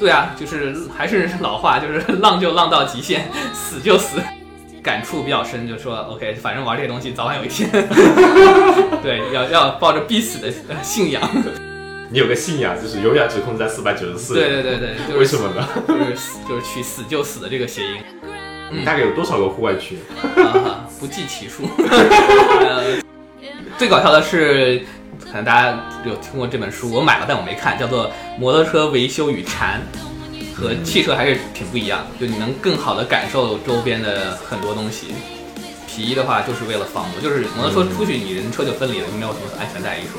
对啊，就是还是老话，就是浪就浪到极限，死就死。感触比较深，就说 OK，反正玩这些东西早晚有一天，对，要要抱着必死的信仰。你有个信仰，就是永远只控制在四百九十四。对对对对，就是为什么呢？就是死就是取死就死的这个谐音。你大概有多少个户外区？啊，不计其数。呃，最搞笑的是，可能大家有听过这本书，我买了但我没看，叫做《摩托车维修与禅》，和汽车还是挺不一样的，就你能更好的感受周边的很多东西。皮衣的话就是为了防磨，就是摩托车出去你人车就分离了，就没有什么安全带一说。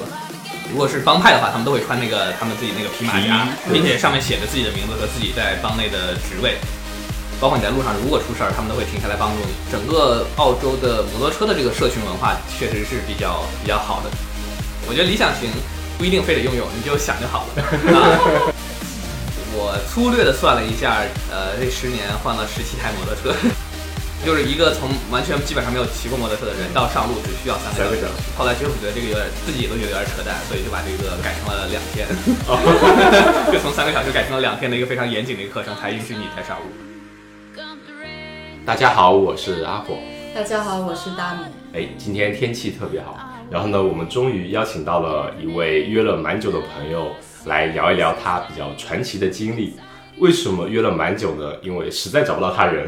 如果是帮派的话，他们都会穿那个他们自己那个皮马甲，并且上面写着自己的名字和自己在帮内的职位。包括你在路上如果出事儿，他们都会停下来帮助你。整个澳洲的摩托车的这个社群文化确实是比较比较好的。我觉得理想型不一定非得拥有，你就想就好了。啊、我粗略的算了一下，呃，这十年换了十七台摩托车，就是一个从完全基本上没有骑过摩托车的人到上路只需要三个小时。后来其实我觉得这个有点自己都觉得有点扯淡，所以就把这个改成了两天，就从三个小时改成了两天的一个非常严谨的一个课程，才允许你才上路。大家好，我是阿火。大家好，我是大米。哎，今天天气特别好，然后呢，我们终于邀请到了一位约了蛮久的朋友来聊一聊他比较传奇的经历。为什么约了蛮久呢？因为实在找不到他人，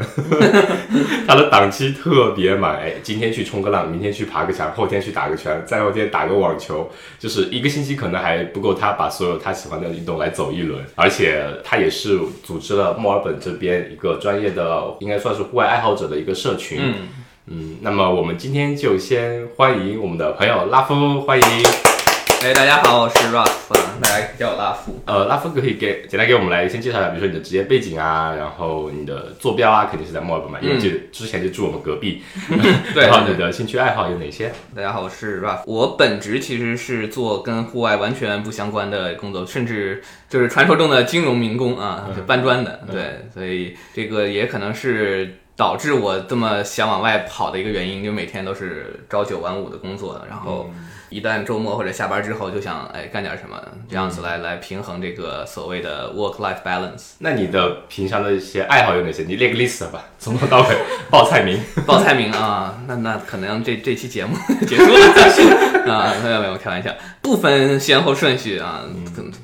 他的档期特别满。哎，今天去冲个浪，明天去爬个墙，后天去打个拳，再后天打个网球，就是一个星期可能还不够他把所有他喜欢的运动来走一轮。而且他也是组织了墨尔本这边一个专业的，应该算是户外爱好者的一个社群。嗯嗯，那么我们今天就先欢迎我们的朋友拉夫，欢迎。哎，大家好，我是 Ruff，大家叫我拉夫。呃，拉夫可以给简单给我们来先介绍一下，比如说你的职业背景啊，然后你的坐标啊，肯定是在墨尔本嘛，因为就之前就住我们隔壁。对，然后你的兴趣爱好有哪些？大家好，我是 Ruff。我本职其实是做跟户外完全不相关的工作，甚至就是传说中的金融民工啊，就搬砖的。对，所以这个也可能是导致我这么想往外跑的一个原因，就每天都是朝九晚五的工作，然后。一旦周末或者下班之后就想哎干点什么，这样子来来平衡这个所谓的 work life balance。那你的平常的一些爱好有哪些？你列个 list 吧，从头到尾报菜名。报菜名啊，那那可能这这期节目 结束了啊，没有没有开玩笑，不分先后顺序啊。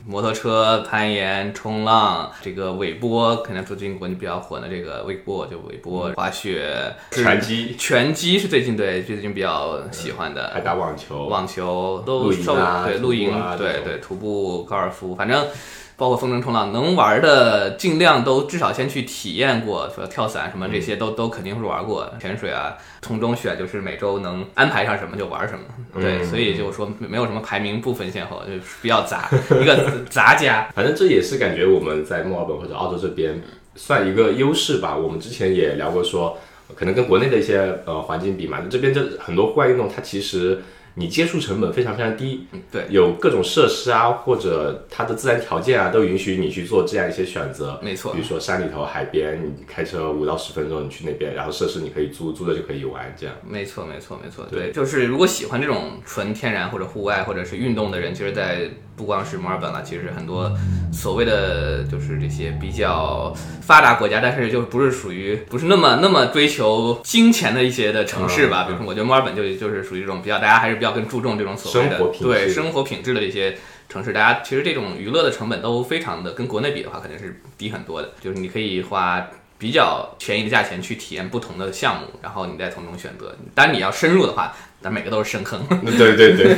摩托车、攀岩、冲浪，这个尾波肯定最近国内比较火的这个尾波就尾波滑雪、拳击，拳击是最近对最近比较喜欢的，还打网球，网球都稍微啊对露营对对徒步、高尔夫，反正包括风筝、冲浪，能玩的尽量都至少先去体验过，说跳伞什么这些都都肯定是玩过，潜水啊，从中选就是每周能安排上什么就玩什么，对，嗯所以就是说没有什么排名不分先后，就是比较杂，一个杂家。反正这也是感觉我们在墨尔本或者澳洲这边算一个优势吧。我们之前也聊过说，可能跟国内的一些呃环境比嘛，这边这很多户外运动它其实你接触成本非常非常低，对，有各种设施啊，或者它的自然条件啊，都允许你去做这样一些选择。没错比如说山里头、海边，你开车五到十分钟，你去那边，然后设施你可以租，租了就可以玩，这样。没错，没错，没错，对，就是如果喜欢这种纯天然或者户外或者是运动的人，其实，在不光是墨尔本了，其实很多所谓的就是这些比较发达国家，但是就不是属于不是那么那么追求金钱的一些的城市吧。嗯比如说，我觉得墨尔本就就是属于这种比较大家还是比较更注重这种所谓的生活品质对生活品质的一些。城市，大家其实这种娱乐的成本都非常的，跟国内比的话，肯定是低很多的。就是你可以花比较便宜的价钱去体验不同的项目，然后你再从中选择。当然你要深入的话，但每个都是深坑。对 对对，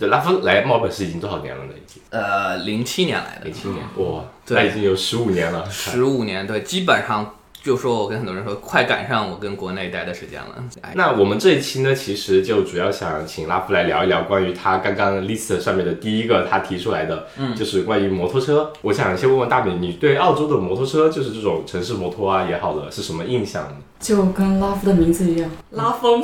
对，拉夫来墨尔本是已经多少年了呢？已经呃，零七年来的，零七年，哇，对那已经有十五年了。十五年，对，基本上就说我跟很多人说，快赶上我跟国内待的时间了。哎，那我们这一期呢，其实就主要想请拉夫来聊一聊关于他刚刚 list 上面的第一个他提出来的，嗯，就是关于摩托车。我想先问问大饼，你对澳洲的摩托车，就是这种城市摩托啊也好的，是什么印象呢？就跟拉夫的名字一样，拉风。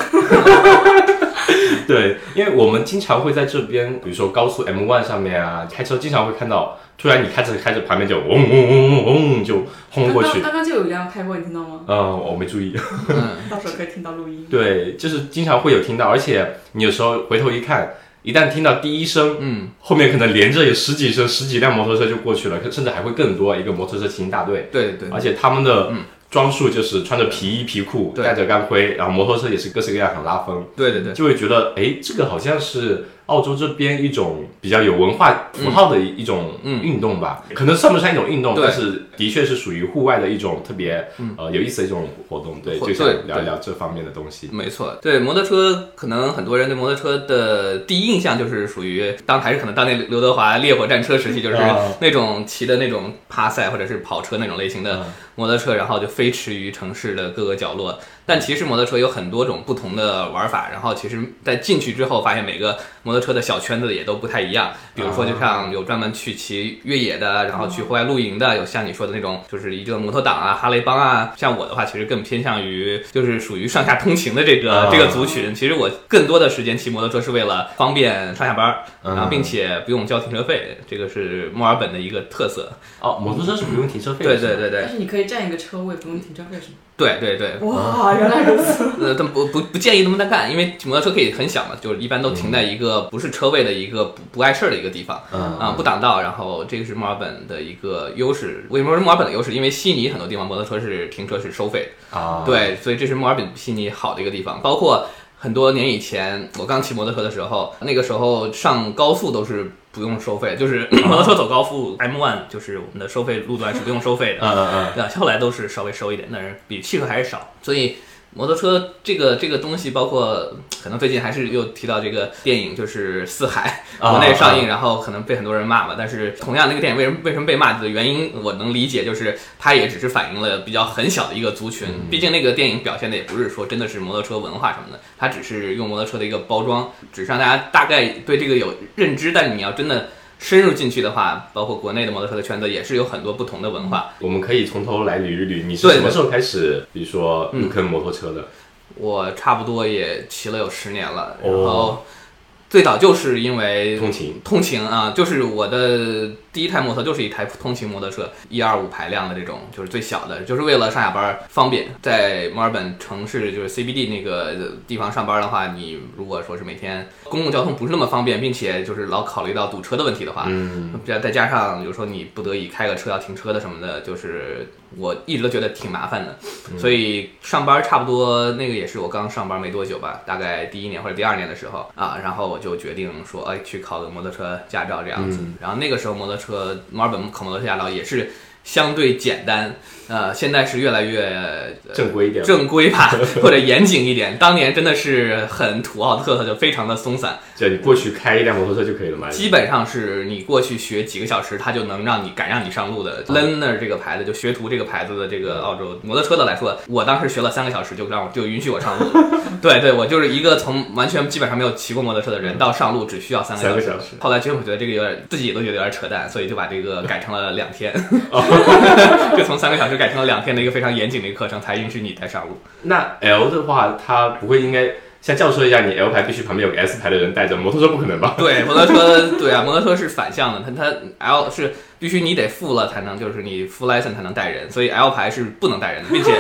对，因为我们经常会在这边，比如说高速 M1 上面啊，开车经常会看到，突然你开着开着，旁边就嗡嗡嗡嗡嗡就轰过去。刚刚刚刚就有一辆开过，你听到吗？嗯，我没注意。嗯，到时候可以听到录音。对，就是经常会有听到，而且你有时候回头一看，一旦听到第一声，嗯，后面可能连着有十几声、十几辆摩托车就过去了，甚至还会更多，一个摩托车骑行大队。对对，而且他们的装束就是穿着皮衣皮裤，对。戴着钢盔，然后摩托车也是各式各样很拉风，对对对，就会觉得哎，这个好像是澳洲这边一种比较有文化符号的一一种嗯运动吧，可能算不上一种运动，但是的确是属于户外的一种特别呃有意思的一种活动。对，就想聊一聊这方面的东西。没错，对摩托车，可能很多人对摩托车的第一印象就是属于当还是可能当年刘德华烈火战车时期，就是啊那种骑的那种趴赛或者是跑车那种类型的摩托车，然后就飞驰于城市的各个角落。但其实摩托车有很多种不同的玩法，然后其实在进去之后，发现每个摩托车的小圈子也都不太一样。比如说，就像有专门去骑越野的，然后去户外露营的，有像你说的那种，就是一个摩托党啊、哈雷帮啊。像我的话，其实更偏向于就是属于上下通勤的这个、啊这个族群。其实我更多的时间骑摩托车是为了方便上下班然后并且不用交停车费，这个是墨尔本的一个特色。哦，摩托车是不用停车费的。对对对对但是你可以占一个车位，不用停车费是吗？对对对，哇，原来如此。呃，但不不不建议那么的干，因为摩托车可以很小嘛，就是一般都停在一个不是车位的一个不不碍事儿的一个地方。嗯啊，不挡道，然后这个是墨尔本的一个优势。为什么是墨尔本的优势？因为悉尼很多地方摩托车是停车是收费的，啊，对，所以这是墨尔本悉尼好的一个地方。包括很多年以前我刚骑摩托车的时候，那个时候上高速都是不用收费，就是摩托车走高速 M1 就是我们的收费路段是不用收费的。嗯嗯嗯，对，后来都是稍微收一点，但是比汽车还是少，所以摩托车这个这个东西，包括可能最近还是又提到这个电影，就是《四海》啊国内上映，然后可能被很多人骂嘛。但是同样，那个电影为什么为什么被骂的原因，我能理解，就是它也只是反映了比较很小的一个族群。毕竟那个电影表现的也不是说真的是摩托车文化什么的，它只是用摩托车的一个包装，只是让大家大概对这个有认知。但你要真的深入进去的话，包括国内的摩托车的圈子也是有很多不同的文化。我们可以从头来捋一捋，你是什么时候开始，比如说入坑摩托车的？我差不多也骑了有十年了，哦然后最早就是因为通勤通勤啊，就是我的第一台摩托就是一台通勤摩托车，一二五排量的这种，就是最小的，就是为了上下班方便。在墨尔本城市就是 CBD 那个地方上班的话，你如果说是每天公共交通不是那么方便，并且就是老考虑到堵车的问题的话，嗯，再再加上有时候你不得已开个车要停车的什么的，就是我一直都觉得挺麻烦的，所以上班差不多那个也是我刚上班没多久吧，大概第一年或者第二年的时候啊，然后我就决定说，哎，去考个摩托车驾照这样子。然后那个时候摩托车墨尔本考摩托车驾照也是相对简单，呃，现在是越来越呃正规一点。正规吧，或者严谨一点。当年真的是很土澳特色，就非常的松散。就你过去开一辆摩托车就可以了嘛？基本上是你过去学几个小时，他就能让你敢让你上路的。Learner 这个牌子，就学徒这个牌子的这个澳洲摩托车的来说，我当时学了三个小时就让我就允许我上路。对对，我就是一个从完全基本上没有骑过摩托车的人到上路只需要三个小时。后来其实我觉得这个有点自己也都觉得有点扯淡，所以就把这个改成了两天，就从三个小时改成了两天的一个非常严谨的一个课程，才允许你带上路。那 L 的话，它不会应该像教授一样，你 L 牌必须旁边有个 S 牌的人带着，摩托车不可能吧？对，摩托车，对啊，摩托车是反向的，它它 L 是必须你得付了才能，就是你 full license 才能带人，所以 L 牌是不能带人的，并且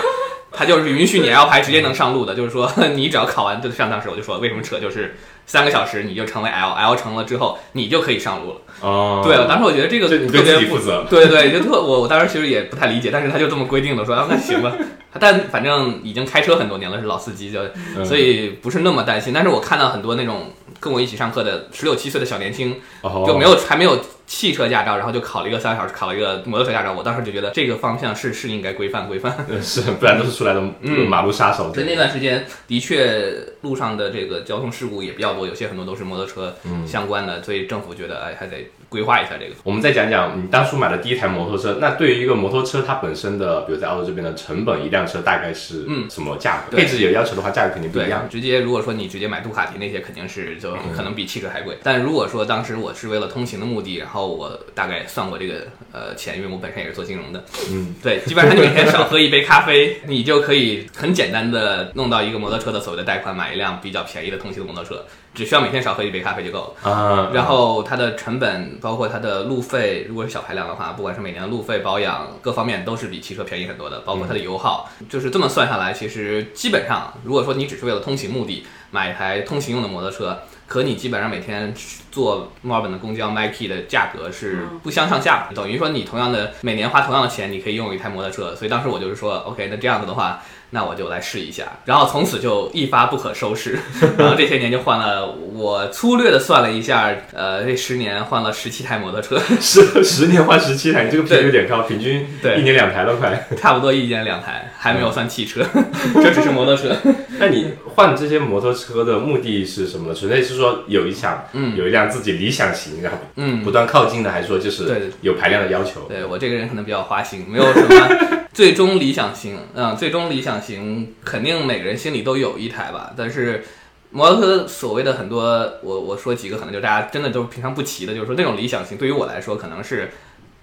它就是允许你 L 牌直接能上路的，就是说 你只要考完，就上当时我就说为什么扯，就是三个小时你就成为 L，L 成了之后你就可以上路了。哦，对，当时我觉得这个对自特别不己负责。对对，就特我我当时其实也不太理解，但是他就这么规定的，说啊那行吧。但反正已经开车很多年了，是老司机，就嗯所以不是那么担心。但是我看到很多那种跟我一起上课的十六七岁的小年轻，哦就没有还没有汽车驾照，然后就考了一个三个小时，考了一个摩托车驾照。我当时就觉得这个方向是是应该规范规范。呃是，不然都是出来的嗯马路杀手。所以那段时间的确路上的这个交通事故也比较多，有些很多都是摩托车相关的，所以政府觉得哎还得规划一下这个。我们再讲讲你当初买的第一台摩托车，那对于一个摩托车它本身的，比如在澳洲这边的成本，一辆车大概是嗯什么价格？对配置有要求的话，价格肯定不一样，。直接如果说你直接买杜卡迪那些，肯定是就可能比汽车还贵。但如果说当时我是为了通勤的目的，然后我大概算过这个呃钱，因为我本身也是做金融的，嗯，对，基本上你每天少喝一杯咖啡，你就可以很简单的弄到一个摩托车的所谓的贷款，买一辆比较便宜的通勤的摩托车，只需要每天少喝一杯咖啡就够了。啊，然后它的成本，包括它的路费，如果是小排量的话，不管是每年的路费、保养各方面，都是比汽车便宜很多的。包括它的油耗，就是这么算下来，其实基本上，如果说你只是为了通勤目的，买一台通勤用的摩托车，和你基本上每天坐墨尔本的公交 Nike 的价格是不相上下，等于说你同样的每年花同样的钱，你可以拥有一台摩托车。所以当时我就是说，OK，那这样子的话。那我就来试一下，然后从此就一发不可收拾，然后这些年就换了，我粗略的算了一下，呃，这十年换了十七台摩托车，十十年换十七台，你这个频率有点高，平均对一年两台了快，差不多一年两台，还没有算汽车，这只是摩托车。那你换这些摩托车的目的是什么呢？纯粹是说有一辆，嗯，有一辆自己理想型，然后嗯，不断靠近的，还是说就是有排量的要求？对我这个人可能比较花心，没有什么。最终理想型，嗯，最终理想型肯定每个人心里都有一台吧。但是摩托车所谓的很多，我我说几个，可能就大家真的都平常不骑的，就是说那种理想型，对于我来说，可能是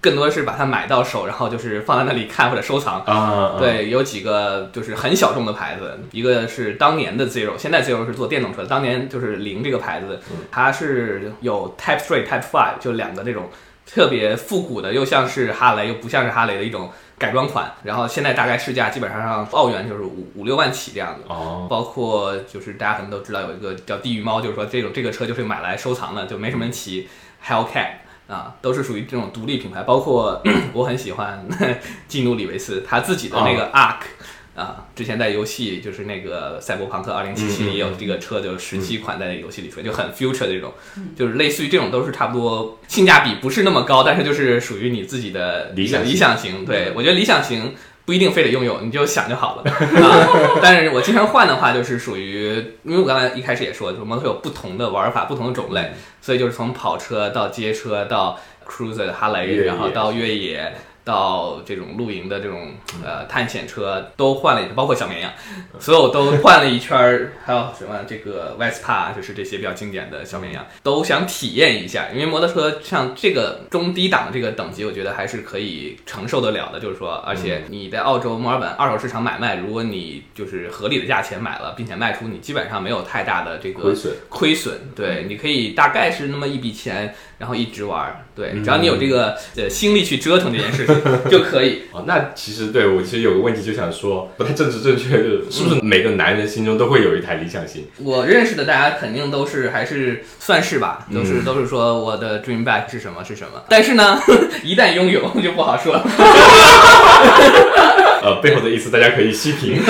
更多是把它买到手，然后就是放在那里看或者收藏。啊，对，有几个就是很小众的牌子，一个是当年的 Zero，现在 Zero 是做电动车的，当年就是零这个牌子，它是有 Type Three、Type Five，就两个那种特别复古的，又像是哈雷又不像是哈雷的一种。改装款，然后现在大概市价基本上上澳元就是五五六万起这样子，哦，包括就是大家可能都知道有一个叫地狱猫，就是说这种这个车就是买来收藏的，就没什么人骑，Hellcat 啊，都是属于这种独立品牌，包括 我很喜欢 基努里维斯他自己的那个 Arc。啊，之前在游戏就是那个《赛博朋克2077》里也有这个车，就十七款在游戏里出现，就很 future 的这种，就是类似于这种都是差不多性价比不是那么高，但是就是属于你自己的理想理想型。对我觉得理想型不一定非得拥有，你就想就好了。啊，但是我经常换的话，就是属于，因为我刚才一开始也说，就摩托车有不同的玩法，不同的种类，所以就是从跑车到街车到 cruiser 哈雷，然后到越野。到这种露营的这种呃探险车都换了，包括小绵羊，所有都换了一圈儿，还有什么这个 Vespa，就是这些比较经典的小绵羊，都想体验一下。因为摩托车像这个中低档这个等级，我觉得还是可以承受得了的。就是说，而且你在澳洲墨尔本二手市场买卖，如果你就是合理的价钱买了，并且卖出，你基本上没有太大的这个亏损。亏损，对，你可以大概是那么一笔钱。然后一直玩，对，只要你有这个呃心力去折腾这件事情 就可以。哦，那其实对我其实有个问题就想说，不太政治正确，是不是每个男人心中都会有一台理想型？我认识的大家肯定都是还是算是吧，都是都是说我的 dream bike 是什么是什么。但是呢，一旦拥有就不好说了。呃，背后的意思大家可以细品。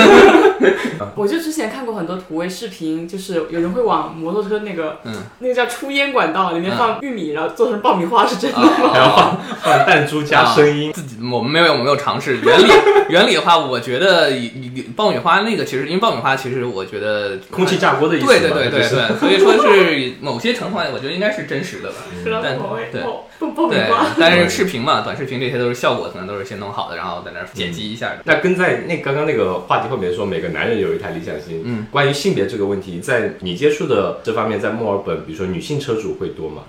我就之前看过很多土味视频，就是有人会往摩托车那个，嗯，那个叫出烟管道里面放玉米，然后做成爆米花，是真的吗？还要放放弹珠加声音。自己我们没有我没有尝试原理 原理的话，我觉得爆米花那个其实因为爆米花其实我觉得空气炸锅的意思。对对对对对，所以说是某些成分，我觉得应该是真实的吧。但对。对，但是视频嘛，短视频这些都是效果，可能都是先弄好的，然后在那儿剪辑一下。那跟在那刚刚那个话题后面说，每个男人有一台理想型。嗯，关于性别这个问题，在你接触的这方面，在墨尔本，比如说女性车主会多吗？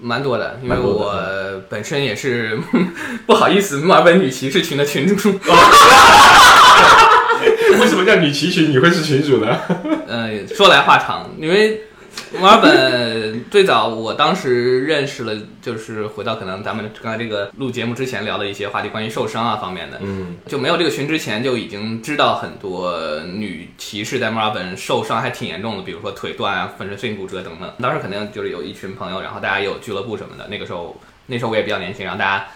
蛮多的，因为我本身也是 不好意思，墨尔本女骑士群的群主。为什么叫女骑群？你会是群主呢？嗯，说来话长，因为。墨尔本最早，我当时认识了，就是回到可能咱们刚才这个录节目之前聊的一些话题，关于受伤啊方面的，嗯，就没有这个群之前就已经知道很多女骑士在墨尔本受伤还挺严重的，比如说腿断啊、粉碎性骨折等等。当时肯定就是有一群朋友，然后大家有俱乐部什么的。那个时候，那时候我也比较年轻，然后大家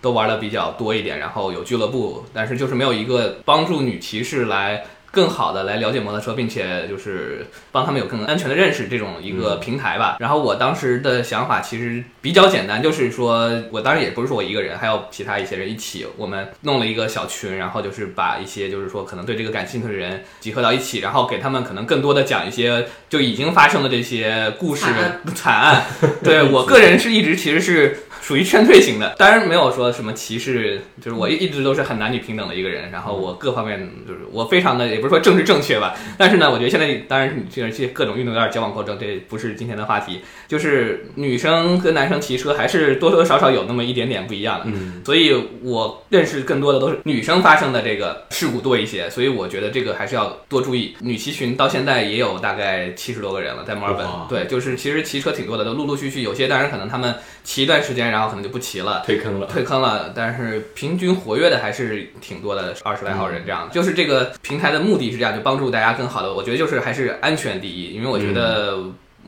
都玩的比较多一点，然后有俱乐部，但是就是没有一个帮助女骑士来。更好的来了解摩托车，并且就是帮他们有更安全的认识这种一个平台吧。然后我当时的想法其实比较简单，就是说我当然也不是说我一个人，还有其他一些人一起，我们弄了一个小群，然后就是把一些就是说可能对这个感兴趣的人集合到一起，然后给他们可能更多的讲一些就已经发生的这些故事惨案。对我个人是一直其实是。属于劝退型的，当然没有说什么歧视，就是我一一直都是很男女平等的一个人，然后我各方面就是我非常的也不是说政治正确吧，但是呢，我觉得现在当然这些各种运动有点矫枉过正，这不是今天的话题，就是女生跟男生骑车还是多多少少有那么一点点不一样的，嗯，所以我认识更多的都是女生发生的这个事故多一些，所以我觉得这个还是要多注意。女骑群到现在也有大概七十多个人了，在墨尔本，对，就是其实骑车挺多的，都陆陆续续有些当然可能他们骑一段时间，然后。然后可能就不骑了，退坑了，退坑了。但是平均活跃的还是挺多的，二十来号人这样。就是这个平台的目的是这样，就帮助大家更好的。我觉得就是还是安全第一，因为我觉得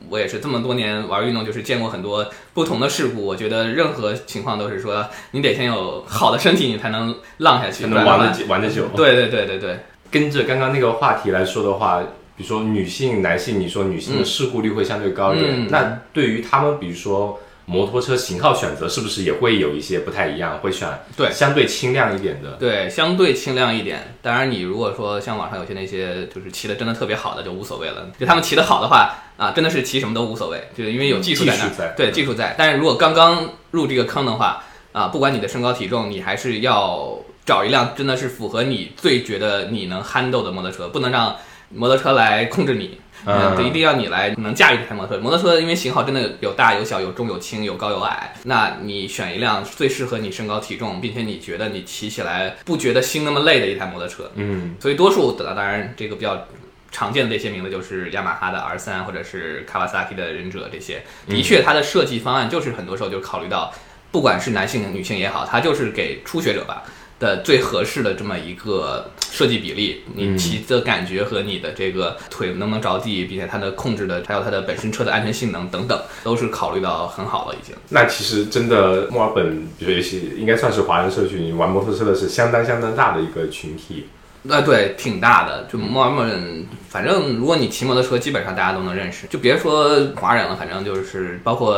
我也是这么多年玩运动，就是见过很多不同的事故。我觉得任何情况都是说，你得先有好的身体，你才能浪下去，才能玩得玩得久。对对对对对。跟着刚刚那个话题来说的话。比如说女性、男性，你说女性的事故率会相对高一点，那对于他们，比如说摩托车型号选择，是不是也会有一些不太一样？会选对相对轻量一点的？对，相对轻量一点。当然，你如果说像网上有些那些就是骑的真的特别好的，就无所谓了。就他们骑的好的话啊，真的是骑什么都无所谓，就是因为有技术在那。对，技术在。但是如果刚刚入这个坑的话啊，不管你的身高体重，你还是要找一辆真的是符合你最觉得你能 handle 的摩托车，不能让。摩托车来控制你，嗯，一定要你来能驾驭这台摩托车。摩托车因为型号真的有大有小，有重有轻，有高有矮，那你选一辆最适合你身高体重，并且你觉得你骑起来不觉得心那么累的一台摩托车。嗯，所以多数的当然这个比较常见的这些名字就是雅马哈的 R 三或者是 Kawasaki 的忍者这些，的确它的设计方案就是很多时候就考虑到，不管是男性女性也好，它就是给初学者吧。的最合适的这么一个设计比例，你骑的感觉和你的这个腿能不能着地，并且它的控制的，还有它的本身车的安全性能等等，都是考虑到很好了已经。那其实真的墨尔本，比如尤其应该算是华人社区，玩摩托车的是相当相当大的一个群体。呃，对，挺大的。就墨尔本，反正如果你骑摩托车，基本上大家都能认识。就别说华人了，反正就是包括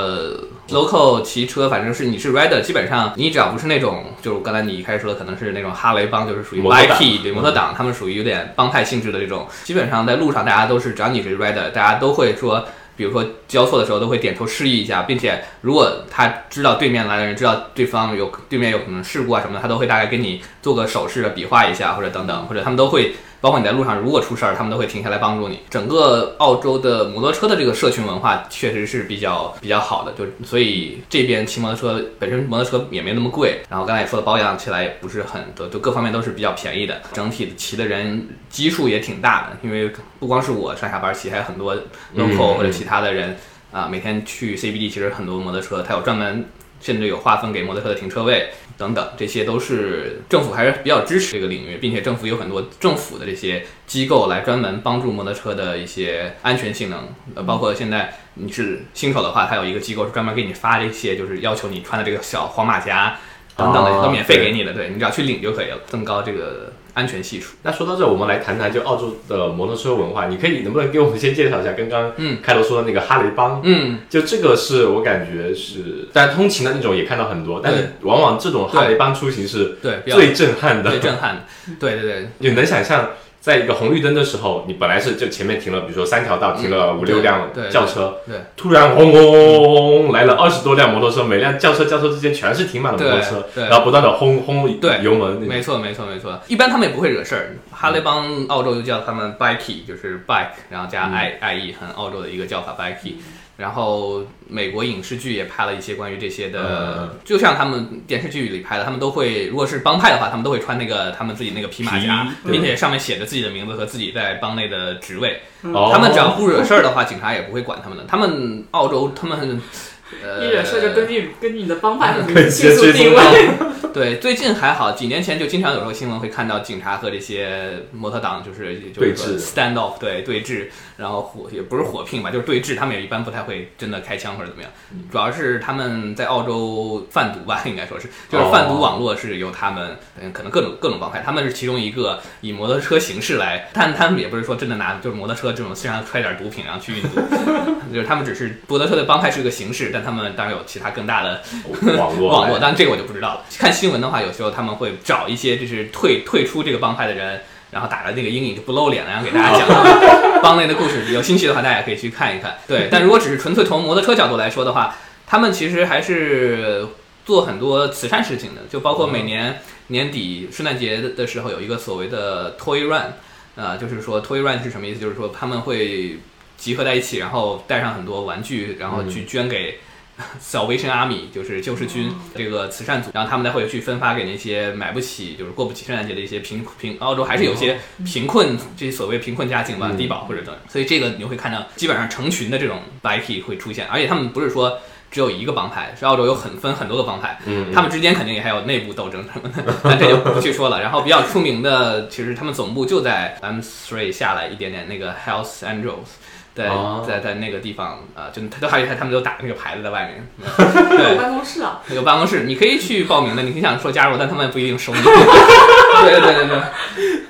local 骑车，反正是你是 rider，基本上你只要不是那种，就是刚才你一开始说的，可能是那种哈雷帮，就是属于 bike 对摩托党，他们属于有点帮派性质的这种。基本上在路上，大家都是只要你是 rider，大家都会说。比如说交错的时候都会点头示意一下，并且如果他知道对面来的人知道对方有对面有可能事故啊什么的，他都会大概给你做个手势比划一下或者等等，或者他们都会。包括你在路上如果出事儿，他们都会停下来帮助你。整个澳洲的摩托车的这个社群文化确实是比较比较好的，就所以这边骑摩托车本身摩托车也没那么贵，然后刚才也说了保养起来也不是很多，就各方面都是比较便宜的。整体的骑的人基数也挺大的，因为不光是我上下班骑，还有很多 local 或者其他的人啊，每天去 CBD 其实很多摩托车，它有专门甚至有划分给摩托车的停车位。等等，这些都是政府还是比较支持这个领域，并且政府有很多政府的这些机构来专门帮助摩托车的一些安全性能。呃，包括现在你是新手的话，它有一个机构是专门给你发这些，就是要求你穿的这个小黄马甲等等的，都免费给你的。对你只要去领就可以了，增高这个。安全系数。那说到这，我们来谈谈就澳洲的摩托车文化。你可以能不能给我们先介绍一下刚刚嗯开头说的那个哈雷帮？嗯，就这个是我感觉是，但通勤的那种也看到很多，但是往往这种哈雷帮出行是对最震撼的，最震撼的。对对对，你能想象？在一个红绿灯的时候，你本来是就前面停了，比如说三条道停了五六辆轿车，对，突然轰轰轰轰来了二十多辆摩托车，每辆轿车轿车之间全是停满了摩托车，然后不断的轰轰油门，没错没错没错，一般他们也不会惹事儿。哈雷帮澳洲就叫他们 bike，就是 bike，然后加 i i e，很澳洲的一个叫法 bike。然后美国影视剧也拍了一些关于这些的，就像他们电视剧里拍的，他们都会，如果是帮派的话，他们都会穿那个他们自己那个皮马甲，并且上面写着自己的名字和自己在帮内的职位。他们只要不惹事儿的话，警察也不会管他们的。他们澳洲，他们。一惹事就根据根据你的帮派的迅速定位。对，最近还好，几年前就经常有时候新闻会看到警察和这些模特党就是对峙，stand off，对对峙，然后火也不是火拼吧，就是对峙。他们也一般不太会真的开枪或者怎么样，主要是他们在澳洲贩毒吧，应该说是，就是贩毒网络是由他们，嗯，可能各种各种帮派，他们是其中一个以摩托车形式来，但他们也不是说真的拿就是摩托车这种身上揣点毒品然后去运毒，就是他们只是摩托车的帮派是个形式，但他们当然有其他更大的网络 网络，但这个我就不知道了，看新闻的话，有时候他们会找一些就是退退出这个帮派的人，然后打着那个阴影就不露脸了，然后给大家讲 帮内的故事。有兴趣的话，大家可以去看一看。对，但如果只是纯粹从摩托车角度来说的话，他们其实还是做很多慈善事情的，就包括每年年底圣诞节的时候有一个所谓的 Toy Run，呃，就是说 Toy Run 是什么意思？就是说他们会集合在一起，然后带上很多玩具，然后去捐给。Salvation Army 就是救世军这个慈善组，然后他们再会去分发给那些买不起，就是过不起圣诞节的一些贫贫澳洲还是有些贫困，这些所谓贫困家庭吧，低保或者等，所以这个你会看到基本上成群的这种 bike 会出现，而且他们不是说。只有一个帮派，是澳洲有很分很多个帮派，嗯，他们之间肯定也还有内部斗争什么的，但这就不去说了。然后比较出名的，其实他们总部就在 M Three 下来一点点那个 Health Angels。在在在那个地方啊，就他都还有他他们都打那个牌子在外面，对，办公室啊，有办公室，你可以去报名的，你可以想说加入，但他们不一定收你。对对对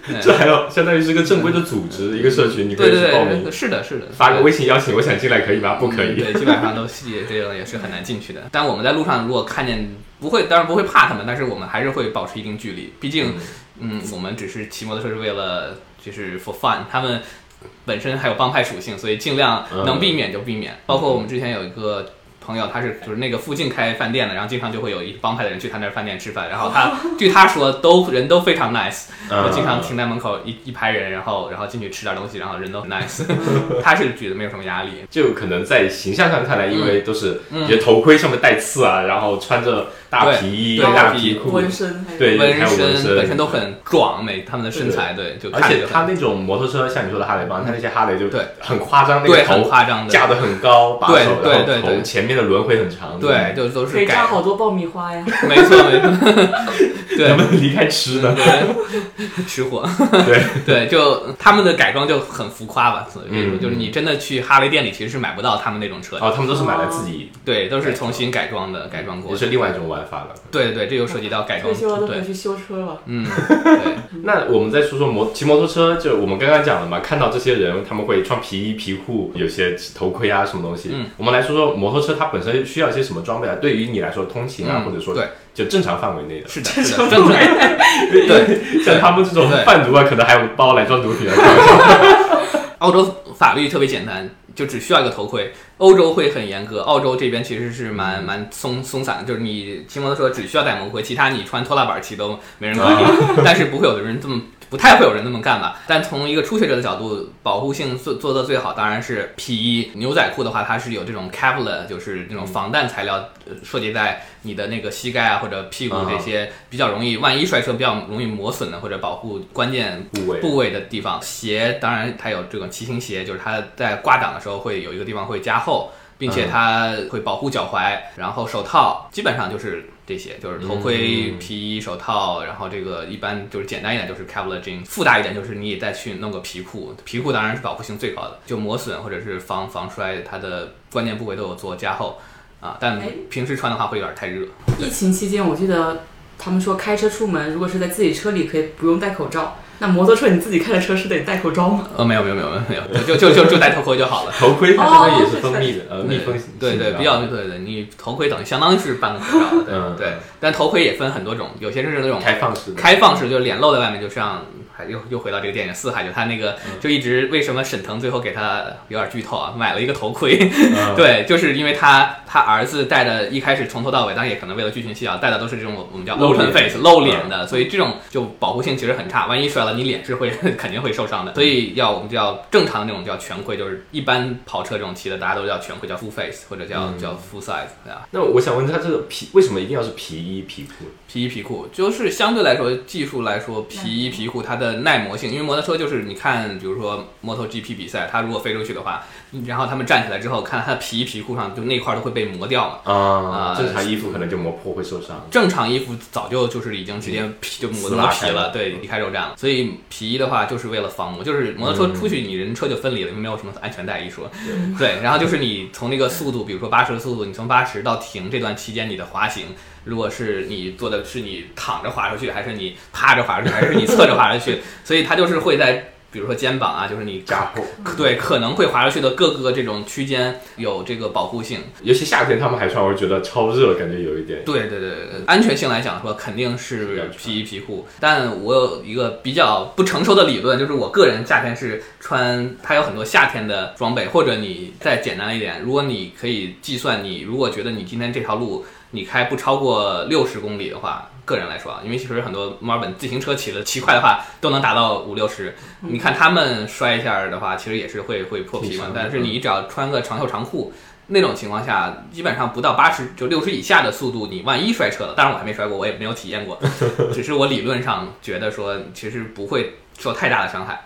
对，这还有相当于是个正规的组织，一个社群，你可以去报名。是的，是的，发个微信邀请，我想进来可以吗？不可以。对，基本上都系这种也是很难进去的。但我们在路上如果看见，不会，当然不会怕他们，但是我们还是会保持一定距离，毕竟，嗯，我们只是骑摩托车是为了就是 for fun，他们。本身还有帮派属性，所以尽量能避免就避免。包括我们之前有一个。朋友他是就是那个附近开饭店的，然后经常就会有一帮派的人去他那饭店吃饭，然后他 据他说都人都非常 nice，我经常停在门口一一排人，然后然后进去吃点东西，然后人都很 nice，他是觉得没有什么压力，就可能在形象上看来，因为都是一些头盔上面带刺啊，然后穿着大皮衣、大皮裤、纹身，对纹身本身都很壮美，他们的身材对，就而且他那种摩托车，像你说的哈雷帮，他那些哈雷就对。很夸张，那个头夸张的。架得很高，把手然后头前面。的轮回很长，对，就都是可以扎好多爆米花呀。没错，没错。对，能不能离开吃呢？吃货。对 对，就他们的改装就很浮夸吧。所以说就是你真的去哈雷店里，其实是买不到他们那种车。哦，他们都是买来自己。对，都是重新改装的，改装过。也是另外一种玩法了。对对，这又涉及到改装。退休了都可以去修车了。嗯，对。那我们再说说摩骑摩托车，就我们刚刚讲了嘛，看到这些人他们会穿皮衣皮裤，有些头盔啊什么东西。嗯，我们来说说摩托车，它本身需要一些什么装备啊？对于你来说，通勤啊，或者说对，就正常范围内的。是的，是的，正常。对，像他们这种贩毒啊，可能还有包来装毒品啊。澳洲法律特别简单，就只需要一个头盔。欧洲会很严格，澳洲这边其实是蛮蛮松松散的，就是你骑摩托车只需要戴头盔，其他你穿拖拉板骑都没人管你。但是不会有的人这么。不太会有人那么干吧？但从一个初学者的角度，保护性做做的最好，当然是皮衣牛仔裤的话，它是有这种 Kevlar，就是那种防弹材料，设计在你的那个膝盖啊或者屁股这些比较容易，万一摔车比较容易磨损的或者保护关键部位部位的地方。鞋当然它有这种骑行鞋，就是它在挂档的时候会有一个地方会加厚，并且它会保护脚踝。然后手套基本上就是。这些就是头盔、皮衣、手套，然后这个一般就是简单一点就是 Kevlar jeans，复杂一点就是你再去弄个皮裤，皮裤当然是保护性最高的，就磨损或者是防防摔，它的关键部位都有做加厚啊。但平时穿的话会有点太热。疫情期间，我记得他们说开车出门，如果是在自己车里可以不用戴口罩。那摩托车你自己开的车是得戴口罩吗？呃，没有没有没有没有，就就就就戴头盔就好了。头盔它相当于也是封闭的，呃，密封型。对对，比较对对，你头盔等于相当于是半个口罩。嗯，对。但头盔也分很多种，有些是那种开放式，开放式就是脸露在外面，就像。还又又回到这个电影《四海》，就他那个就一直为什么沈腾最后给他有点剧透啊，买了一个头盔，对，就是因为他他儿子戴的，一开始从头到尾，当然也可能为了剧情需要，戴的都是这种我们叫 open face 露脸的，所以这种就保护性其实很差，万一摔了，你脸是会 肯定会受伤的。所以要我们叫正常的那种叫全盔，就是一般跑车这种骑的，大家都叫全盔，叫 full face 或者叫叫 full size，那我想问他，这个皮为什么一定要是皮衣皮裤？皮衣皮裤就是相对来说技术来说，皮衣皮裤它的耐磨性，因为摩托车就是你看，比如说摩托 GP 比赛，它如果飞出去的话，然后他们站起来之后，看它的皮衣皮裤上就那块都会被磨掉嘛。啊，正常衣服可能就磨破会受伤。正常衣服早就就是已经直接皮就磨磨皮了，对，离开肉站了。所以皮衣的话就是为了防磨，就是摩托车出去你人车就分离了，没有什么安全带一说。对，然后就是你从那个速度，比如说八十的速度，你从八十到停这段期间你的滑行。如果是你坐的是你躺着滑出去，还是你趴着滑出去，还是你侧着滑出去？所以它就是会在，比如说肩膀啊，就是你扎破，对，可能会滑出去的各个这种区间有这个保护性。尤其夏天他们还穿，我觉得超热，感觉有一点。对对对对，安全性来讲说肯定是皮衣皮裤。但我有一个比较不成熟的理论，就是我个人夏天是穿，它有很多夏天的装备，或者你再简单一点，如果你可以计算，你如果觉得你今天这条路。你开不超过六十公里的话，个人来说啊，因为其实很多墨尔本自行车骑的骑快的话，都能达到五六十。你看他们摔一下的话，其实也是会会破皮嘛。但是你只要穿个长袖长裤，那种情况下，基本上不到八十就六十以下的速度，你万一摔车了，当然我还没摔过，我也没有体验过，只是我理论上觉得说，其实不会受太大的伤害。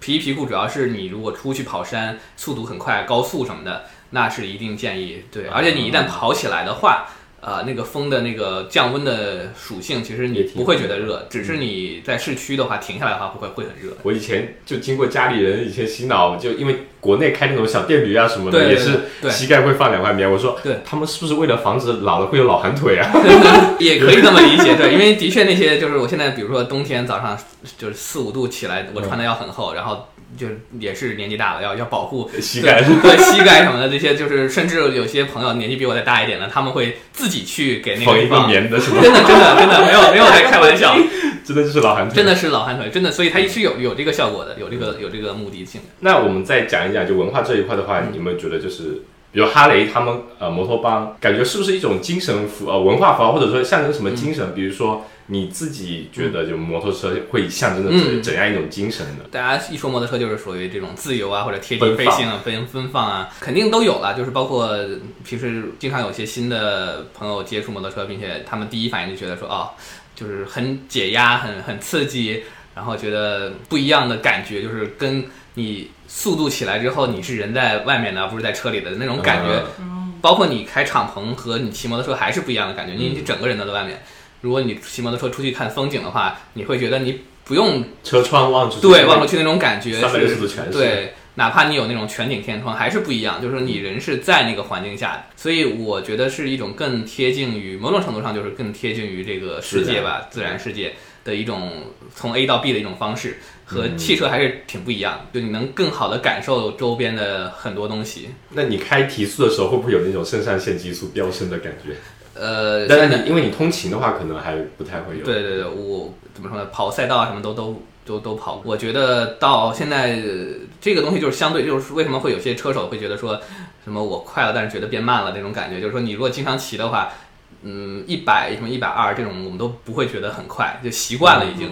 皮衣皮裤主要是你如果出去跑山，速度很快，高速什么的。那是一定建议。对，而且你一旦跑起来的话。呃，那个风的那个降温的属性，其实你不会觉得热，只是你在市区的话停下来的话，不会会很热。我以前就经过家里人以前洗脑，就因为国内开那种小电驴啊什么的，也是膝盖会放两块棉。我说，对他们是不是为了防止老了会有老寒腿啊？也可以这么理解，对，因为的确那些就是我现在比如说冬天早上就是四五度起来，我穿的要很厚，然后。就也是年纪大了，要要保护 膝盖，膝盖什么的这些，就是甚至有些朋友年纪比我再大一点的，他们会自己去给那个放棉的，是吗？真的真的真的没有没有在开玩笑，真的就是老寒腿，真的是老寒腿，真的，所以它是有有这个效果的，有这个有这个目的性。那我们再讲一讲，就文化这一块的话，你有没有觉得就是，比如哈雷他们呃摩托帮，感觉是不是一种精神符呃文化符号，或者说象征什么精神？比如说。你自己觉得，就摩托车会象征着怎怎样一种精神呢？大家一说摩托车，就是属于这种自由啊，或者贴地飞行啊、奔奔放啊，肯定都有了。就是包括平时经常有些新的朋友接触摩托车，并且他们第一反应就觉得说，哦，就是很解压、很很刺激，然后觉得不一样的感觉，就是跟你速度起来之后，你是人在外面的，不是在车里的那种感觉。包括你开敞篷和你骑摩托车还是不一样的感觉，你整个人都在外面。如果你骑摩托车出去看风景的话，你会觉得你不用车窗望出去，对，望出去那种感觉，三百六十度全是。对，哪怕你有那种全景天窗，还是不一样。就是说，你人是在那个环境下，所以我觉得是一种更贴近于某种程度上，就是更贴近于这个世界吧，自然世界的一种从 A 到 B 的一种方式，和汽车还是挺不一样。就你能更好的感受周边的很多东西。那你开提速的时候，会不会有那种肾上腺激素飙升的感觉？呃，但是你因为你通勤的话，可能还不太会有。对对对，我怎么说呢？跑赛道啊，什么都都都都跑。我觉得到现在这个东西就是相对，就是为什么会有些车手会觉得说什么我快了，但是觉得变慢了那种感觉。就是说你如果经常骑的话，嗯，一百什么一百二这种，我们都不会觉得很快，就习惯了已经。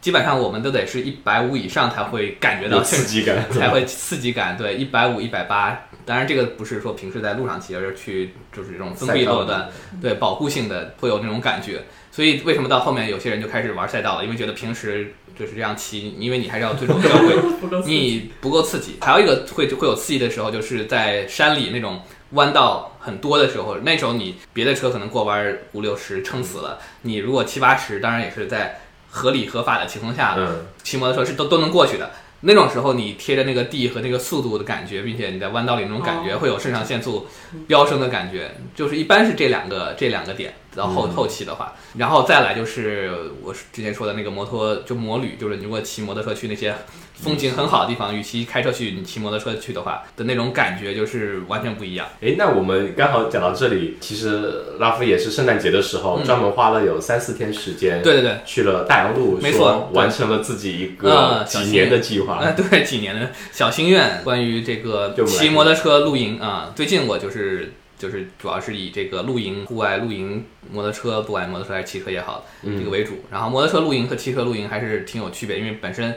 基本上我们都得是一百五以上才会感觉到刺激感，才会刺激感。对，一百五、一百八。当然，这个不是说平时在路上骑，而是去就是这种封闭路段，对保护性的会有那种感觉。所以为什么到后面有些人就开始玩赛道了？因为觉得平时就是这样骑，因为你还是要遵守交 规，你不够刺激。还有一个会会有刺激的时候，就是在山里那种弯道很多的时候，那时候你别的车可能过弯五六十撑死了，你如果七八十，当然也是在合理合法的情况下，骑摩托车是都都能过去的。那种时候，你贴着那个地和那个速度的感觉，并且你在弯道里那种感觉，会有肾上腺素飙升的感觉，就是一般是这两个这两个点。到后后期的话，然后再来就是我之前说的那个摩托，就摩旅，就是你如果骑摩托车去那些风景很好的地方，与其开车去，你骑摩托车去的话的那种感觉就是完全不一样。哎，那我们刚好讲到这里，其实拉夫也是圣诞节的时候专门花了有三四天时间，对对对，去了大洋路，没错，完成了自己一个几年的计划。呃，对，几年的小心愿，关于这个骑摩托车露营啊，最近我就是。就是主要是以这个露营、户外露营、摩托车，不管摩托车还是汽车也好，这个为主。然后摩托车露营和汽车露营还是挺有区别，因为本身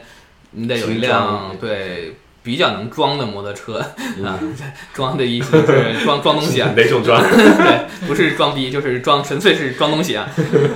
你得有一辆对比较能装的摩托车啊，装的意思是 装装东西啊，哪种装？对，不是装逼，就是装，纯粹是装东西啊。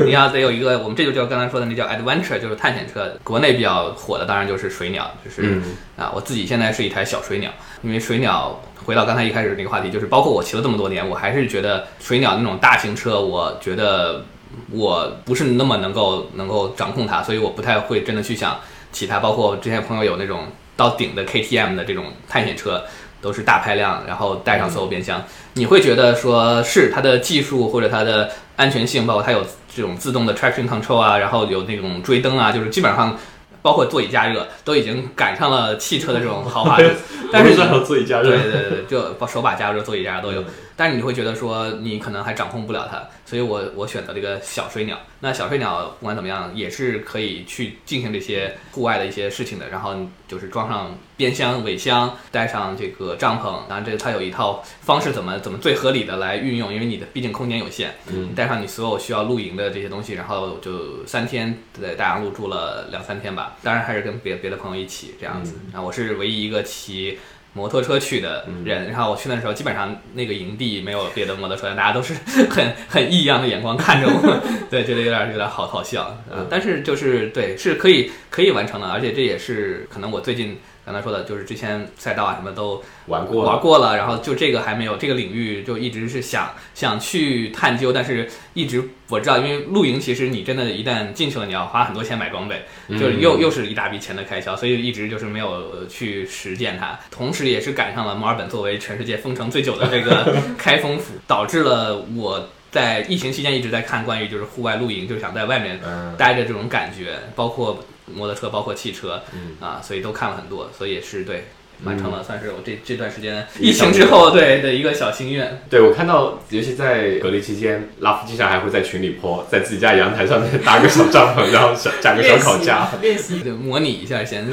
你要得有一个，我们这就叫刚才说的那叫 adventure，就是探险车。国内比较火的当然就是水鸟，就是啊，我自己现在是一台小水鸟，因为水鸟。回到刚才一开始那个话题，就是包括我骑了这么多年，我还是觉得水鸟那种大型车，我觉得我不是那么能够能够掌控它，所以我不太会真的去想骑它。包括之前朋友有那种到顶的 KTM 的这种探险车，都是大排量，然后带上所有变箱，你会觉得说是它的技术或者它的安全性，包括它有这种自动的 traction control 啊，然后有那种追灯啊，就是基本上。包括座椅加热都已经赶上了汽车的这种豪华，但是座椅加热，对对对，就手把加热、座椅加热都有。但是你会觉得说你可能还掌控不了它，所以我我选择这个小水鸟。那小水鸟不管怎么样也是可以去进行这些户外的一些事情的。然后就是装上边箱、尾箱，带上这个帐篷，然后这它有一套方式，怎么怎么最合理的来运用，因为你的毕竟空间有限，嗯，带上你所有需要露营的这些东西，然后就三天在大洋路住了两三天吧。当然还是跟别别的朋友一起这样子。然后我是唯一一个骑。摩托车去的人，然后我去那时候，基本上那个营地没有别的摩托车，大家都是 很很异样的眼光看着我，对，觉得有点有点好好笑。但是就是对，是可以可以完成的，而且这也是可能我最近刚才说的就是之前赛道啊什么都玩过玩过了，然后就这个还没有这个领域就一直是想想去探究，但是一直我知道，因为露营其实你真的一旦进去了，你要花很多钱买装备，就是又又是一大笔钱的开销，所以一直就是没有去实践它。同时，也是赶上了墨尔本作为全世界封城最久的这个 开封府，导致了我在疫情期间一直在看关于就是户外露营，就是想在外面待着这种感觉，包括。摩托车包括汽车，嗯啊，所以都看了很多，所以也是对。完成了，算是我这这段时间疫情之后对的一个小心愿。对我看到，尤其在隔离期间，拉夫经常还会在群里泼，在自己家阳台上面 搭个小帐篷，然后小架个小烤架，练习，对，模拟一下先，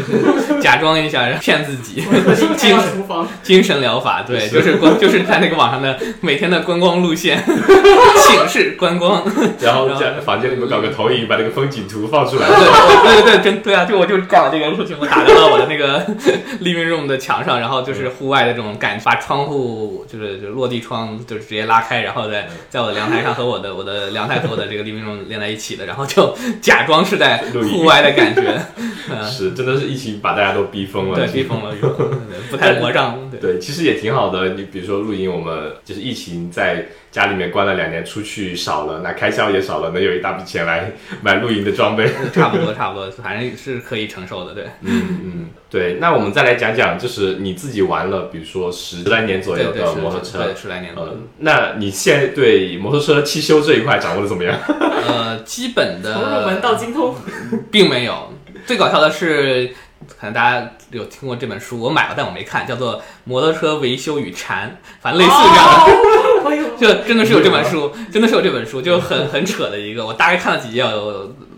假装一下，骗自己。精神精神疗法，对，就是观，就是在那个网上的每天的观光路线，寝室观光，然后在房间里面搞个投影，把那个风景图放出来。对对对，真对啊，就我就干了这个事情，我打开了我的那个 living room 的。墙上，然后就是户外的这种感，把窗户就是就落地窗就直接拉开，然后在在我的阳台上和我的 我的阳台和我的这个立明中连在一起的，然后就假装是在户外的感觉。是，真的是疫情把大家都逼疯了，对，逼疯了，不太魔障。对，其实也挺好的。你比如说露营，我们就是疫情在。家里面关了两年，出去少了，那开销也少了，能有一大笔钱来买露营的装备，差不多，差不多，反正是可以承受的，对，嗯嗯，对。那我们再来讲讲，就是你自己玩了，比如说十来年左右的摩托车，对，十来年，嗯，那你现在对摩托车汽修这一块掌握的怎么样？呃，基本的，从入门到精通，并没有。最搞笑的是，可能大家有听过这本书，我买了，但我没看，叫做《摩托车维修与禅》，反正类似这样的。就真的是有这本书，真的是有这本书，就很很扯的一个。我大概看了几页，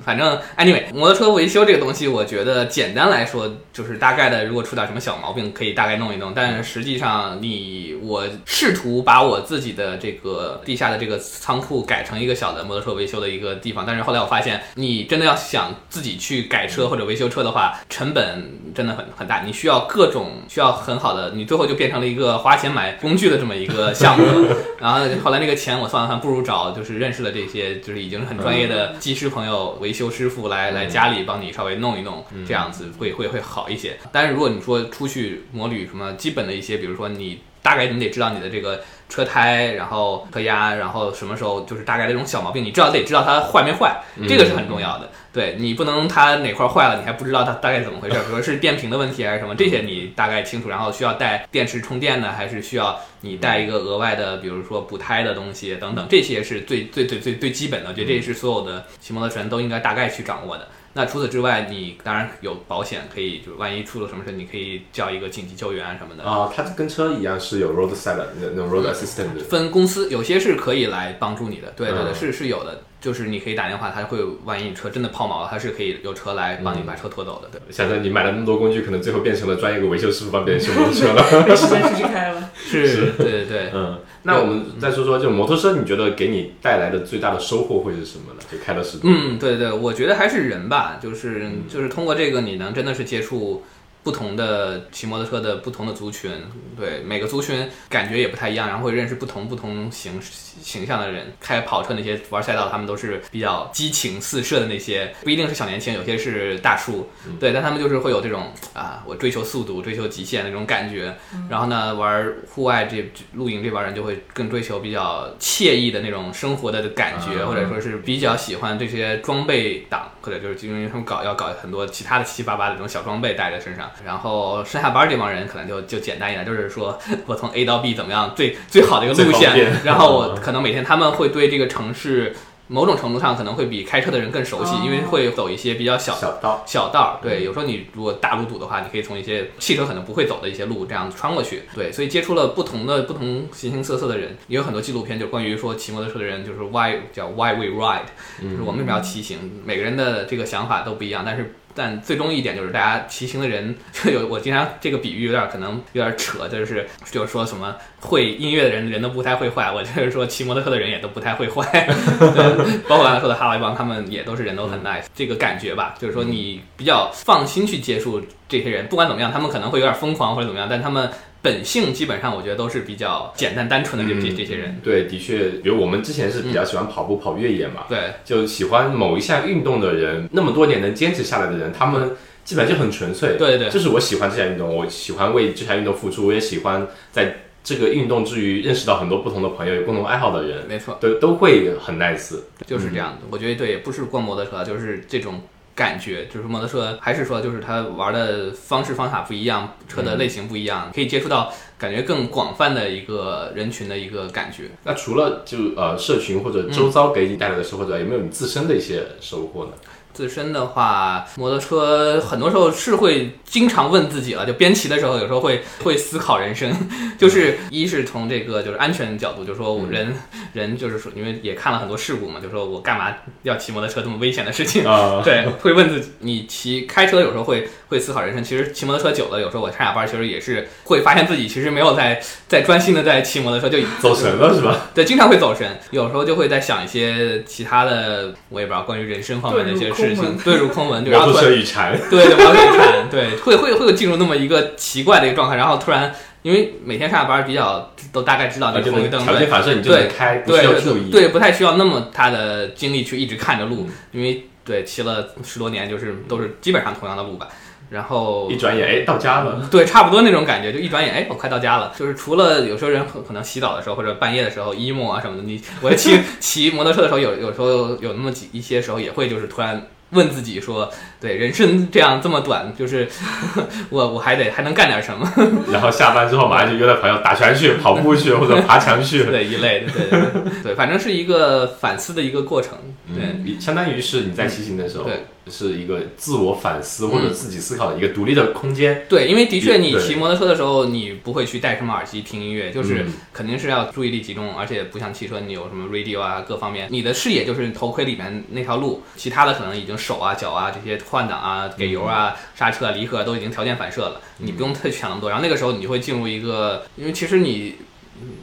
反正 anyway，摩托车维修这个东西，我觉得简单来说就是大概的，如果出点什么小毛病，可以大概弄一弄。但实际上，你我试图把我自己的这个地下的这个仓库改成一个小的摩托车维修的一个地方，但是后来我发现，你真的要想自己去改车或者维修车的话，成本真的很很大，你需要各种需要很好的，你最后就变成了一个花钱买工具的这么一个项目。然后后来那个钱我算了算，不如找就是认识了这些就是已经很专业的技师朋友维。修师傅来来家里帮你稍微弄一弄，这样子会会会好一些。但是如果你说出去摩旅什么基本的一些，比如说你大概你得知道你的这个车胎，然后车压，然后什么时候就是大概这种小毛病，你至少得知道它坏没坏，这个是很重要的。对你不能它哪块坏了，你还不知道它大概怎么回事，比如说是电瓶的问题还是什么，这些你大概清楚。然后需要带电池充电呢，还是需要你带一个额外的，比如说补胎的东西等等，这些是最最最最最基本的。我觉得这是所有的骑摩托车人都应该大概去掌握的。那除此之外，你当然有保险，可以就万一出了什么事，你可以叫一个紧急救援什么的。啊，它跟车一样是有 roadside 那那种 road assistant 分公司，有些是可以来帮助你的。对对对，是是有的。就是你可以打电话，他会万一你车真的抛锚了，他是可以有车来帮你把车拖走的。对，想着你买了那么多工具，可能最后变成了专业的维修师傅帮别人修摩托车了。没时间出去开了。是，对对对，嗯。那我们再说说，就摩托车，你觉得给你带来的最大的收获会是什么呢？就开了十多嗯，对对，我觉得还是人吧，就是就是通过这个，你能真的是接触。不同的骑摩托车的不同的族群，对每个族群感觉也不太一样，然后会认识不同不同形形象的人。开跑车那些玩赛道，他们都是比较激情四射的那些，不一定是小年轻，有些是大叔，对，但他们就是会有这种啊，我追求速度、追求极限那种感觉。然后呢，玩户外这露营这帮人就会更追求比较惬意的那种生活的感觉，或者说是比较喜欢这些装备党，或者就是因为他们搞要搞很多其他的七七八八的这种小装备带在身上。然后上下班这帮人可能就就简单一点，就是说 我从 A 到 B 怎么样最最好的一个路线，然后我可能每天他们会对这个城市某种程度上可能会比开车的人更熟悉，因为会走一些比较小小道小道。对，有时候你如果大路堵的话，你可以从一些汽车可能不会走的一些路这样子穿过去。对，所以接触了不同的不同形形色色的人，也有很多纪录片就关于说骑摩托车的人，就是 Why 叫 Why we ride，就是我们为什么要骑行？每个人的这个想法都不一样，但是。但最终一点就是，大家骑行的人 就有我经常这个比喻有点可能有点扯，就是就是说什么会音乐的人人都不太会坏，我就是说骑摩托车的人也都不太会坏，包括刚才说的哈维帮他们也都是人都很 nice，这个感觉吧，就是说你比较放心去接触这些人，不管怎么样，他们可能会有点疯狂或者怎么样，但他们。本性基本上我觉得都是比较简单单纯的这这这些人。对，的确，比如我们之前是比较喜欢跑步、跑越野嘛，对，就喜欢某一项运动的人，那么多年能坚持下来的人，他们基本上就很纯粹。对对，就是我喜欢这项运动，我喜欢为这项运动付出，我也喜欢在这个运动之余认识到很多不同的朋友，有共同爱好的人，没错，都都会很 nice。就是这样的，我觉得对，也不是光摩托车，就是这种。感觉就是摩托车，还是说就是它玩的方式方法不一样，车的类型不一样，可以接触到感觉更广泛的一个人群的一个感觉。那除了就呃社群或者周遭给你带来的收获之外，有没有你自身的一些收获呢？自身的话，摩托车很多时候是会经常问自己了，就边骑的时候，有时候会会思考人生，就是一是从这个就是安全角度，就说我人人就是说，因为也看了很多事故嘛，就说我干嘛要骑摩托车这么危险的事情？对，会问自己，你骑开车有时候会会思考人生，其实骑摩托车久了，有时候我上下班其实也是会发现自己其实没有在在专心的在骑摩托车，就走神了是吧？对，经常会走神，有时候就会在想一些其他的，我也不知道关于人生方面的一些。事情对入空门，对，然后突然与禅，对对，摩托车与禅，对，会会会进入那么一个奇怪的一个状态，然后突然，因为每天上下班比较都大概知道那红绿灯，条件反射你就能开，不需要注意，对，不太需要那么大的精力去一直看着路，因为对骑了十多年，就是都是基本上同样的路吧。然后一转眼，哎，到家了。对，差不多那种感觉，就一转眼，哎，我快到家了。就是除了有时候人可能洗澡的时候，或者半夜的时候 emo 啊什么的，你我骑 骑摩托车的时候，有有时候有那么几一些时候也会就是突然。问自己说：“对，人生这样这么短，就是 我我还得还能干点什么？然后下班之后马上就约了朋友打拳去、跑步去或者爬墙去，对一类的，对对对，反正是一个反思的一个过程。对，相当于是你在骑行的时候。”对。是一个自我反思或者自己思考的一个独立的空间。对，因为的确，你骑摩托车的时候，你不会去戴什么耳机听音乐，就是肯定是要注意力集中，而且不像汽车，你有什么 radio 啊，各方面，你的视野就是头盔里面那条路，其他的可能已经手啊、脚啊这些换挡啊、给油啊、刹车、离合都已经条件反射了，你不用太想那么多。然后那个时候你就会进入一个，因为其实你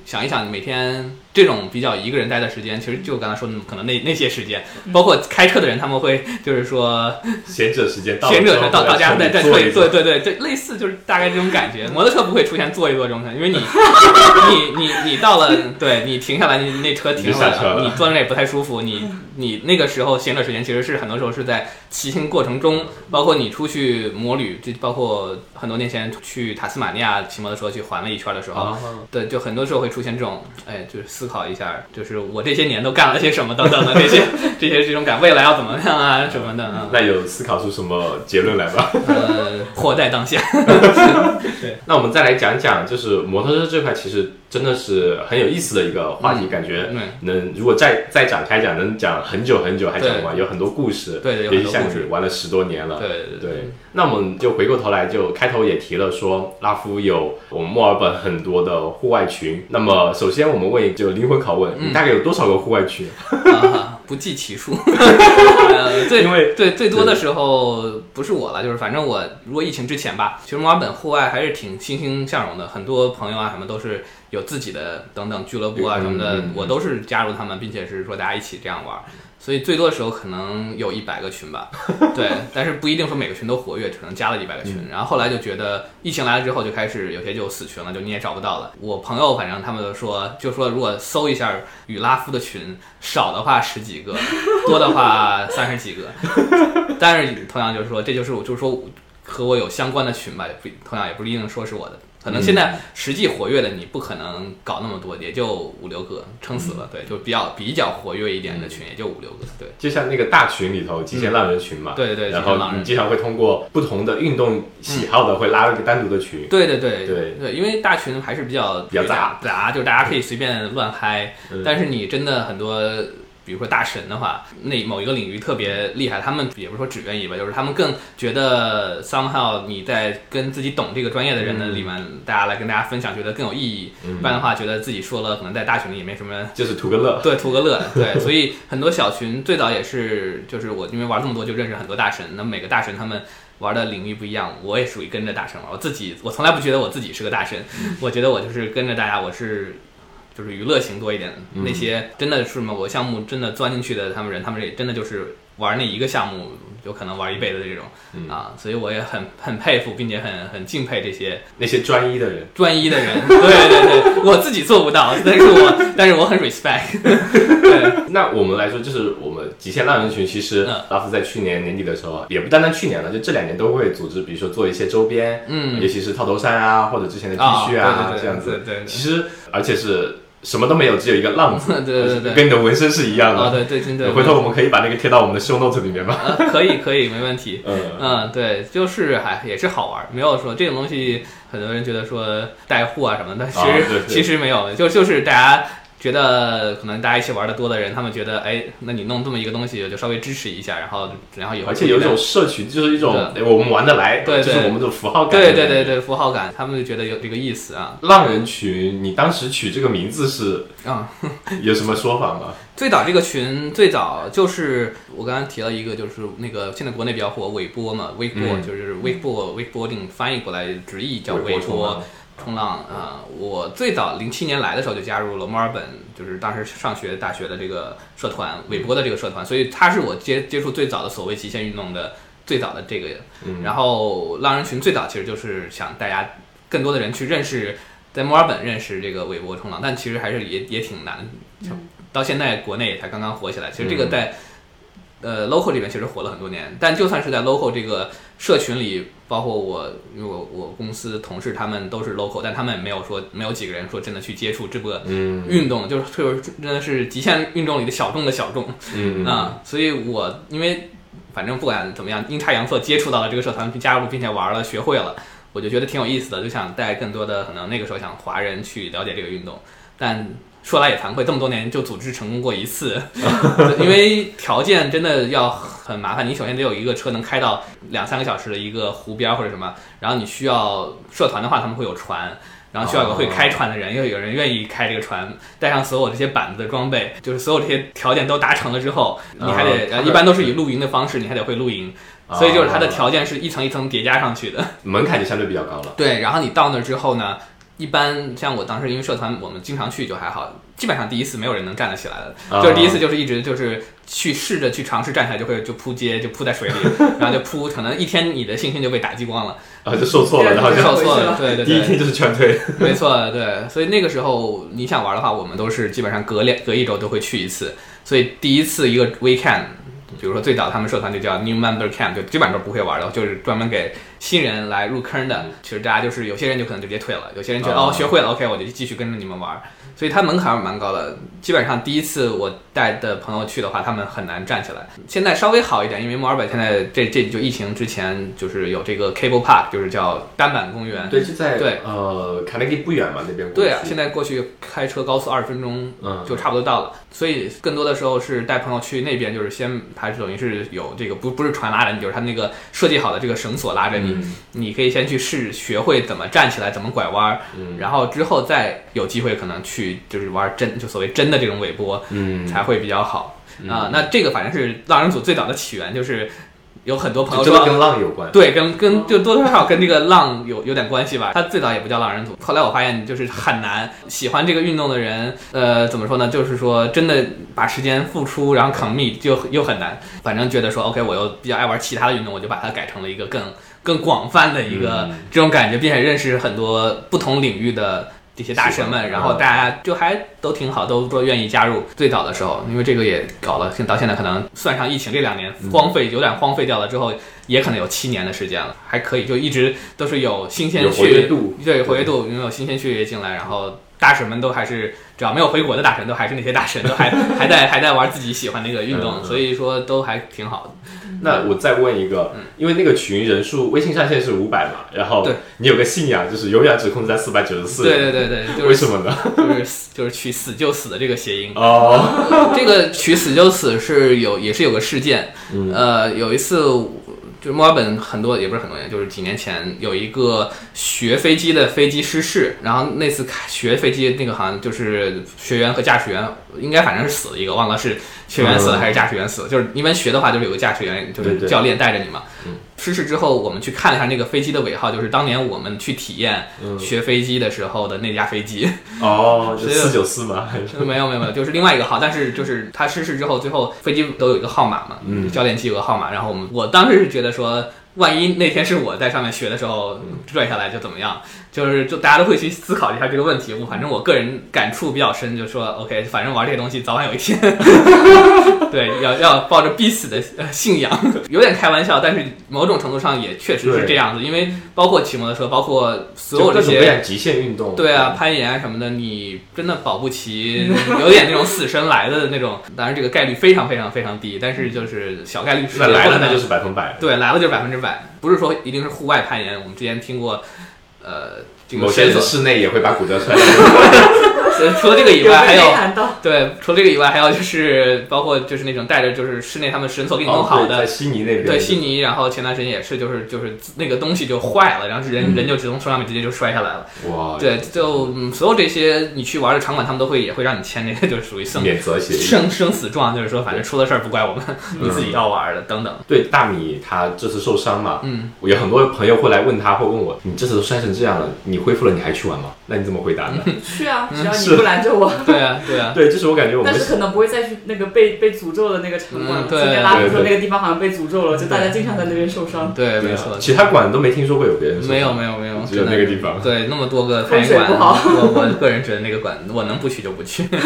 想一想，你每天。这种比较一个人待的时间，其实就刚才说的，可能那那些时间，包括开车的人，他们会 就是说闲者时间，闲者到到家再再对对对对，这类似就是大概这种感觉。摩托车不会出现坐一坐这种感觉因为你 你你你到了，对你停下来，你那车停下来了，你坐那也不太舒服。你你那个时候闲者时间，其实是很多时候是在骑行过程中，包括你出去摩旅，就包括很多年前去塔斯马尼亚骑摩托车去环了一圈的时候，对，就很多时候会出现这种，哎，就是。思考一下，就是我这些年都干了些什么等等的这些 这些这种感，未来要怎么样啊什么的。那有思考出什么结论来吗？呃，活在当下。对，那我们再来讲讲，就是摩托车这块，其实。真的是很有意思的一个话题，感觉能如果再再展开讲，能讲很久很久还讲不完，有很多故事。对，有很多故事。玩了十多年了。对对对。那我们就回过头来，就开头也提了说，拉夫有我们墨尔本很多的户外群。那么首先我们问，就灵魂拷问，你大概有多少个户外群？不计其数。呃，最最最多的时候不是我了，就是反正我如果疫情之前吧，其实墨尔本户外还是挺欣欣向荣的，很多朋友啊什么都是。有自己的等等俱乐部啊什么的，我都是加入他们，并且是说大家一起这样玩，所以最多的时候可能有一百个群吧。对，但是不一定说每个群都活跃，可能加了一百个群。然后后来就觉得疫情来了之后，就开始有些就死群了，就你也找不到了。我朋友反正他们都说，就说如果搜一下与拉夫的群，少的话十几个，多的话 三十几个。但是同样就是说，这就是我就是说和我有相关的群吧，也不同样也不一定说是我的。可能现在实际活跃的你不可能搞那么多，也就五六个，撑死了。对，就比较比较活跃一点的群，也就五六个。对，就像那个大群里头，极限浪人群嘛。对对对。然后你经常会通过不同的运动喜好的，会拉一个单独的群。对对对对对，因为大群还是比较比较杂杂，就大家可以随便乱嗨。但是你真的很多。比如说大神的话，那某一个领域特别厉害，他们也不是说只愿意吧，就是他们更觉得 somehow 你在跟自己懂这个专业的人的里面，大家来跟大家分享，觉得更有意义。不然的话，觉得自己说了，可能在大群里也没什么，就是图个乐。对，图个乐。对，所以很多小群最早也是，就是我因为玩这么多，就认识很多大神。那每个大神他们玩的领域不一样，我也属于跟着大神玩。我自己我从来不觉得我自己是个大神，我觉得我就是跟着大家，我是。就是娱乐型多一点，那些真的是某个项目真的钻进去的他们人，他们也真的就是玩那一个项目，有可能玩一辈子的这种啊，所以我也很很佩服，并且很很敬佩这些那些专一的人，专一的人。对对对，我自己做不到，但是我但是我很 respect。对，那我们来说，就是我们极限浪人群，其实拉夫在去年年底的时候，也不单单去年了，就这两年都会组织，比如说做一些周边，嗯，尤其是套头衫啊，或者之前的 T 恤啊，这样子。对，其实而且是。什么都没有，只有一个浪字，对对对，跟你的纹身是一样的。啊，对对对。回头我们可以把那个贴到我们的 show note 里面吗？可以可以，没问题。嗯嗯，对，就是还也是好玩，没有说这种东西，很多人觉得说带货啊什么的，其实其实没有，就就是大家。觉得可能大家一起玩的多的人，他们觉得，哎，那你弄这么一个东西，就稍微支持一下，然后，然后以后而且有一种社群，就是一种我们玩得来，对，就是我们的符号感，对对对对，符号感，他们就觉得有这个意思啊。浪人群，你当时取这个名字是啊，有什么说法吗？最早这个群最早就是我刚刚提了一个，就是那个现在国内比较火，微波嘛，微波就是微波微波定翻译过来直译叫微波。冲浪啊！我最早零七年来的时候就加入了墨尔本，就是当时上学大学的这个社团，韦伯的这个社团，所以它是我接接触最早的所谓极限运动的最早的这个。然后浪人群最早其实就是想大家更多的人去认识，在墨尔本认识这个韦伯冲浪，但其实还是也也挺难，到现在国内也才刚刚火起来。其实这个在。呃，local 这边其实火了很多年，但就算是在 local 这个社群里，包括我，因为我我公司同事他们都是 local，但他们也没有说没有几个人说真的去接触这个运动，就是就是真的是极限运动里的小众的小众，嗯 啊，所以我因为反正不管怎么样，阴差阳错接触到了这个社团，加入并且玩了，学会了，我就觉得挺有意思的，就想带更多的可能那个时候想华人去了解这个运动，但。说来也惭愧，这么多年就组织成功过一次，因为条件真的要很麻烦。你首先得有一个车能开到两三个小时的一个湖边或者什么，然后你需要社团的话，他们会有船，然后需要有个会开船的人，又有人愿意开这个船，带上所有这些板子的装备，就是所有这些条件都达成了之后，你还得 一般都是以露营的方式，你还得会露营，所以就是它的条件是一层一层叠加上去的，门槛就相对比较高了。对，然后你到那之后呢？一般像我当时因为社团，我们经常去就还好，基本上第一次没有人能站得起来的，就是第一次就是一直就是去试着去尝试站起来，就会就扑街就扑在水里，然后就扑，可能一天你的信心就被打击光了，啊就受挫了，然后就受挫了，对对对，第一天就是劝退，没错，对，所以那个时候你想玩的话，我们都是基本上隔两隔一周都会去一次，所以第一次一个 weekend。比如说最早他们社团就叫 New Member Camp，就基本上都不会玩的，就是专门给新人来入坑的。其实大家就是有些人就可能直接退了，有些人觉得哦学会了，OK，我就继续跟着你们玩。所以它门槛蛮高的，基本上第一次我带的朋友去的话，他们很难站起来。现在稍微好一点，因为墨尔本现在这这就疫情之前就是有这个 Cable Park，就是叫单板公园。对，就在对呃卡内基不远嘛那边。对啊，现在过去开车高速二十分钟，嗯，就差不多到了。所以更多的时候是带朋友去那边，就是先它等于是有这个不不是船拉着你，就是它那个设计好的这个绳索拉着你，你可以先去试学会怎么站起来，怎么拐弯，嗯，然后之后再有机会可能去就是玩真。就所谓真的这种尾波，嗯，才会比较好啊。那这个反正是浪人组最早的起源，就是有很多朋友说跟浪有关，对，跟跟就多多少少跟这个浪有有点关系吧。他最早也不叫浪人组，后来我发现就是很难喜欢这个运动的人，呃，怎么说呢？就是说真的把时间付出，然后 commit 就又很难。反正觉得说 OK，我又比较爱玩其他的运动，我就把它改成了一个更更广泛的一个这种感觉，并且认识很多不同领域的。这些大神们，然后大家就还都挺好，都说愿意加入。最早的时候，因为这个也搞了，到现在可能算上疫情这两年荒废，有点荒废掉了之后，也可能有七年的时间了，还可以，就一直都是有新鲜血液度，对活跃度，因为有新鲜血液进来，然后大神们都还是只要没有回国的大神，都还是那些大神，都还 还在还在玩自己喜欢那个运动，所以说都还挺好的。那我再问一个，因为那个群人数微信上限是五百嘛，然后你有个信仰就是永远只控制在四百九十四。对对对对，就是、为什么呢？就是就是取死就死的这个谐音。哦，这个取死就死是有也是有个事件，呃，有一次。就是墨尔本很多也不是很多年，就是几年前有一个学飞机的飞机失事，然后那次学飞机那个好像就是学员和驾驶员应该反正是死了一个，忘了是学员死了还是驾驶员死了。就是一般学的话就是有个驾驶员就是教练带着你嘛，失事之后，我们去看了一下那个飞机的尾号，就是当年我们去体验学飞机的时候的那架飞机。哦，是四九四吗？没有没有没有，就是另外一个号。但是就是他失事之后，最后飞机都有一个号码嘛，嗯，教练机有个号码。然后我们我当时是觉得说。万一那天是我在上面学的时候拽下来就怎么样？就是就大家都会去思考一下这个问题。我反正我个人感触比较深，就说 OK，反正玩这些东西早晚有一天，对，要要抱着必死的信仰，有点开玩笑，但是某种程度上也确实是这样子。因为包括骑摩托车，包括所有这些极限运动，对啊，攀岩什么的，你真的保不齐 有点那种死神来的那种。当然这个概率非常非常非常低，但是就是小概率那来了那就是百分百，对，来了就是百分之百。不是说一定是户外攀岩，我们之前听过，呃，某些室内也会把骨折出来。除了这个以外，还有对，除了这个以外，还有就是包括就是那种带着就是室内他们绳索给你弄好的，在悉尼那边，对悉尼，然后前段时间也是就是就是那个东西就坏了，然后人人就直从车上面直接就摔下来了。哇！对，就所有这些你去玩的场馆，他们都会也会让你签那个，就是属于免责协议，生生死状，就是说反正出了事儿不怪我们，你自己要玩的等等。对，大米他这次受伤嘛，嗯，有很多朋友会来问他，会问我，你这次都摔成这样了，你恢复了，你还去玩吗？那你怎么回答呢？去啊，只要你不拦着我。对啊，对啊，对，就是我感觉我们。但是可能不会再去那个被被诅咒的那个场馆了。今天拉布说那个地方好像被诅咒了，就大家经常在那边受伤。对，没错。其他馆都没听说过有别人。没有，没有，没有，只有那个地方。对，那么多个攀岩馆，我我个人觉得那个馆，我能不去就不去。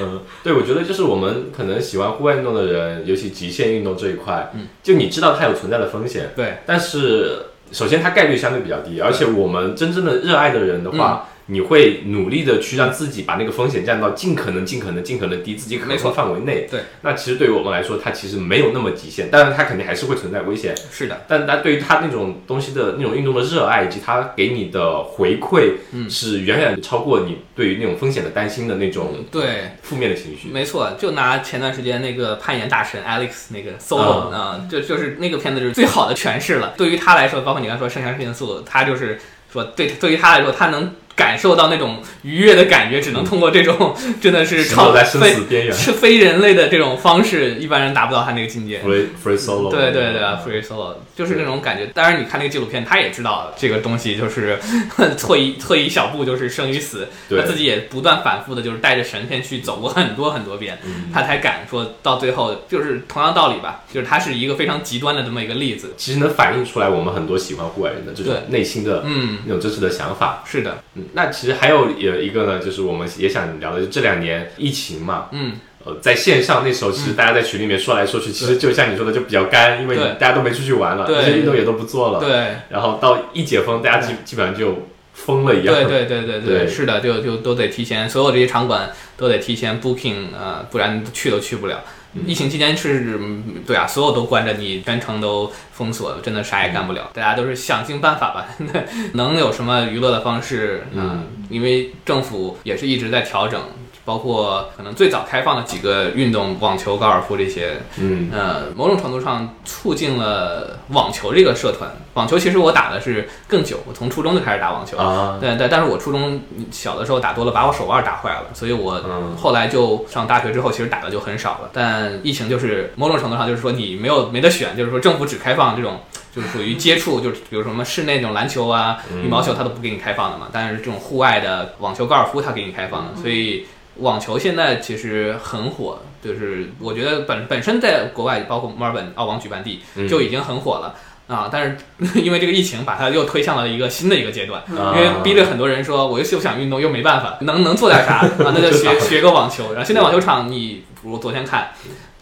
嗯，对，我觉得就是我们可能喜欢户外运动的人，尤其极限运动这一块，嗯，就你知道它有存在的风险，对，但是首先它概率相对比较低，而且我们真正的热爱的人的话。你会努力的去让自己把那个风险降到尽可能、尽可能、尽可能低，自己可控范围内。对，那其实对于我们来说，它其实没有那么极限，但是它肯定还是会存在危险。是的，但它对于它那种东西的那种运动的热爱以及它给你的回馈，嗯，是远远超过你对于那种风险的担心的那种对负面的情绪。没错，就拿前段时间那个攀岩大神 Alex 那个 solo 啊，就就是那个片子就是最好的诠释了。对于他来说，包括你刚才说《圣强变速》，他就是说对对于他来说，他能。感受到那种愉悦的感觉，只能通过这种 真的是超非是非人类的这种方式，一般人达不到他那个境界。Free free solo，对对对，free solo 就是那种感觉。当然，你看那个纪录片，他也知道这个东西就是 退一退一小步就是生与死。他自己也不断反复的，就是带着神仙去走过很多很多遍，他才敢说到最后，就是同样道理吧。就是他是一个非常极端的这么一个例子，其实能反映出来我们很多喜欢户外人的这种内心的嗯那种真实的想法。是的。那其实还有有一个呢，就是我们也想聊的，就这两年疫情嘛，嗯，呃，在线上那时候，其实大家在群里面说来说去，其实就像你说的，就比较干，因为大家都没出去玩了，这些运动也都不做了，对。然后到一解封，大家基基本上就疯了一样，对对对对对，是的，就就都得提前，所有这些场馆都得提前 booking，呃，不然去都去不了。疫情期间是，对啊，所有都关着，你全程都封锁，真的啥也干不了。大家都是想尽办法吧，能有什么娱乐的方式？嗯，因为政府也是一直在调整。包括可能最早开放的几个运动，网球、高尔夫这些，嗯，呃，某种程度上促进了网球这个社团。网球其实我打的是更久，我从初中就开始打网球，啊，对对，但是我初中小的时候打多了，把我手腕打坏了，所以我后来就上大学之后，其实打的就很少了。但疫情就是某种程度上就是说你没有没得选，就是说政府只开放这种就是属于接触，就是比如什么室内那种篮球啊、羽毛球，它都不给你开放的嘛。但是这种户外的网球、高尔夫，它给你开放的，所以。网球现在其实很火，就是我觉得本本身在国外，包括墨尔本澳网举办地就已经很火了啊。但是因为这个疫情，把它又推向了一个新的一个阶段，因为逼着很多人说，我又不想运动，又没办法，能能做点啥啊？那就学 学个网球。然后现在网球场，你我昨天看。